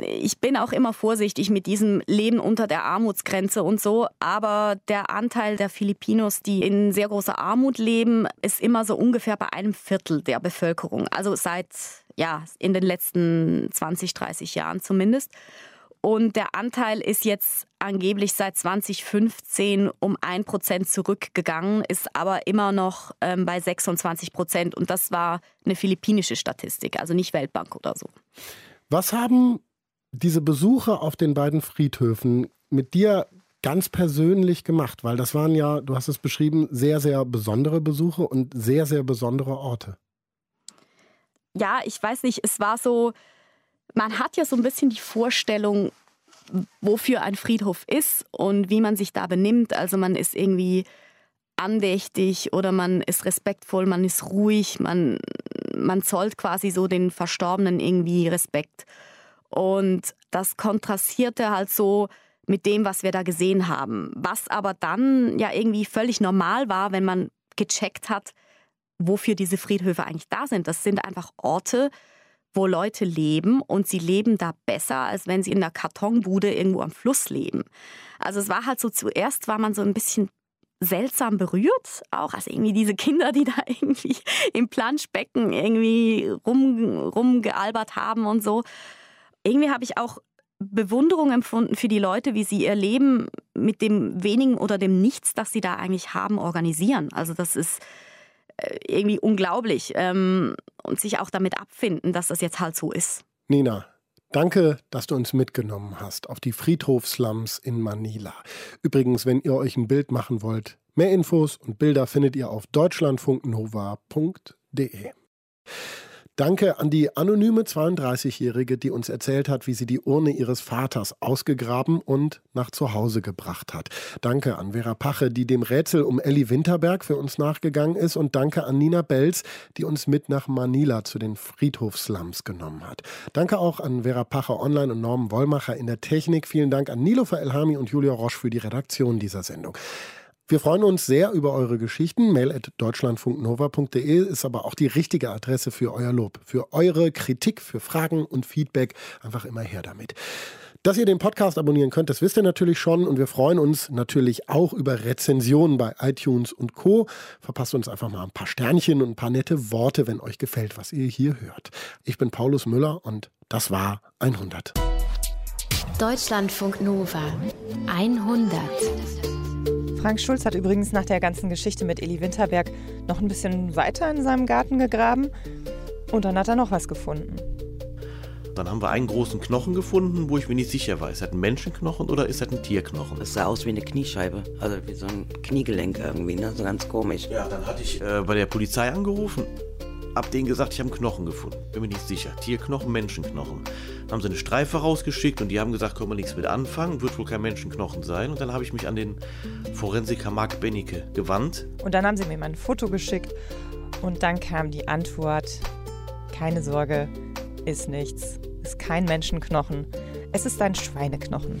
Ich bin auch immer vorsichtig mit diesem Leben unter der Armutsgrenze und so, aber der Anteil der Filipinos, die in sehr großer Armut leben, ist immer so ungefähr bei einem Viertel der Bevölkerung. Also seit, ja, in den letzten 20, 30 Jahren zumindest. Und der Anteil ist jetzt angeblich seit 2015 um ein Prozent zurückgegangen, ist aber immer noch ähm, bei 26 Prozent. Und das war eine philippinische Statistik, also nicht Weltbank oder so. Was haben diese Besuche auf den beiden Friedhöfen mit dir ganz persönlich gemacht? Weil das waren ja, du hast es beschrieben, sehr, sehr besondere Besuche und sehr, sehr besondere Orte. Ja, ich weiß nicht, es war so, man hat ja so ein bisschen die Vorstellung, wofür ein Friedhof ist und wie man sich da benimmt. Also man ist irgendwie andächtig oder man ist respektvoll, man ist ruhig, man, man zollt quasi so den Verstorbenen irgendwie Respekt. Und das kontrastierte halt so mit dem, was wir da gesehen haben. Was aber dann ja irgendwie völlig normal war, wenn man gecheckt hat, wofür diese Friedhöfe eigentlich da sind. Das sind einfach Orte, wo Leute leben und sie leben da besser, als wenn sie in einer Kartonbude irgendwo am Fluss leben. Also es war halt so, zuerst war man so ein bisschen seltsam berührt, auch also irgendwie diese Kinder, die da irgendwie im Planschbecken irgendwie rum, rumgealbert haben und so. Irgendwie habe ich auch Bewunderung empfunden für die Leute, wie sie ihr Leben mit dem wenigen oder dem Nichts, das sie da eigentlich haben, organisieren. Also das ist irgendwie unglaublich ähm, und sich auch damit abfinden, dass das jetzt halt so ist. Nina, Danke, dass du uns mitgenommen hast auf die Friedhofslums in Manila. Übrigens, wenn ihr euch ein Bild machen wollt, mehr Infos und Bilder findet ihr auf deutschlandfunknova.de. Danke an die anonyme 32-Jährige, die uns erzählt hat, wie sie die Urne ihres Vaters ausgegraben und nach zu Hause gebracht hat. Danke an Vera Pache, die dem Rätsel um Elli Winterberg für uns nachgegangen ist. Und danke an Nina Belz, die uns mit nach Manila zu den Friedhofslums genommen hat. Danke auch an Vera Pache online und Norman Wollmacher in der Technik. Vielen Dank an Nilofer Elhami und Julia Roche für die Redaktion dieser Sendung. Wir freuen uns sehr über eure Geschichten. Mail at deutschlandfunknova.de ist aber auch die richtige Adresse für euer Lob, für eure Kritik, für Fragen und Feedback. Einfach immer her damit. Dass ihr den Podcast abonnieren könnt, das wisst ihr natürlich schon. Und wir freuen uns natürlich auch über Rezensionen bei iTunes und Co. Verpasst uns einfach mal ein paar Sternchen und ein paar nette Worte, wenn euch gefällt, was ihr hier hört. Ich bin Paulus Müller und das war 100. Deutschlandfunk Nova 100. Frank Schulz hat übrigens nach der ganzen Geschichte mit Eli Winterberg noch ein bisschen weiter in seinem Garten gegraben und dann hat er noch was gefunden. Dann haben wir einen großen Knochen gefunden, wo ich mir nicht sicher war. Ist das ein Menschenknochen oder ist das ein Tierknochen? Das sah aus wie eine Kniescheibe, also wie so ein Kniegelenk irgendwie, ne? so ganz komisch. Ja, dann hatte ich äh, bei der Polizei angerufen hab denen gesagt, ich habe einen Knochen gefunden. Bin mir nicht sicher. Tierknochen, Menschenknochen. Dann haben sie eine Streife rausgeschickt und die haben gesagt, können wir nichts mit anfangen, wird wohl kein Menschenknochen sein. Und dann habe ich mich an den Forensiker Marc Bennecke gewandt. Und dann haben sie mir mal ein Foto geschickt und dann kam die Antwort, keine Sorge, ist nichts, ist kein Menschenknochen, es ist ein Schweineknochen.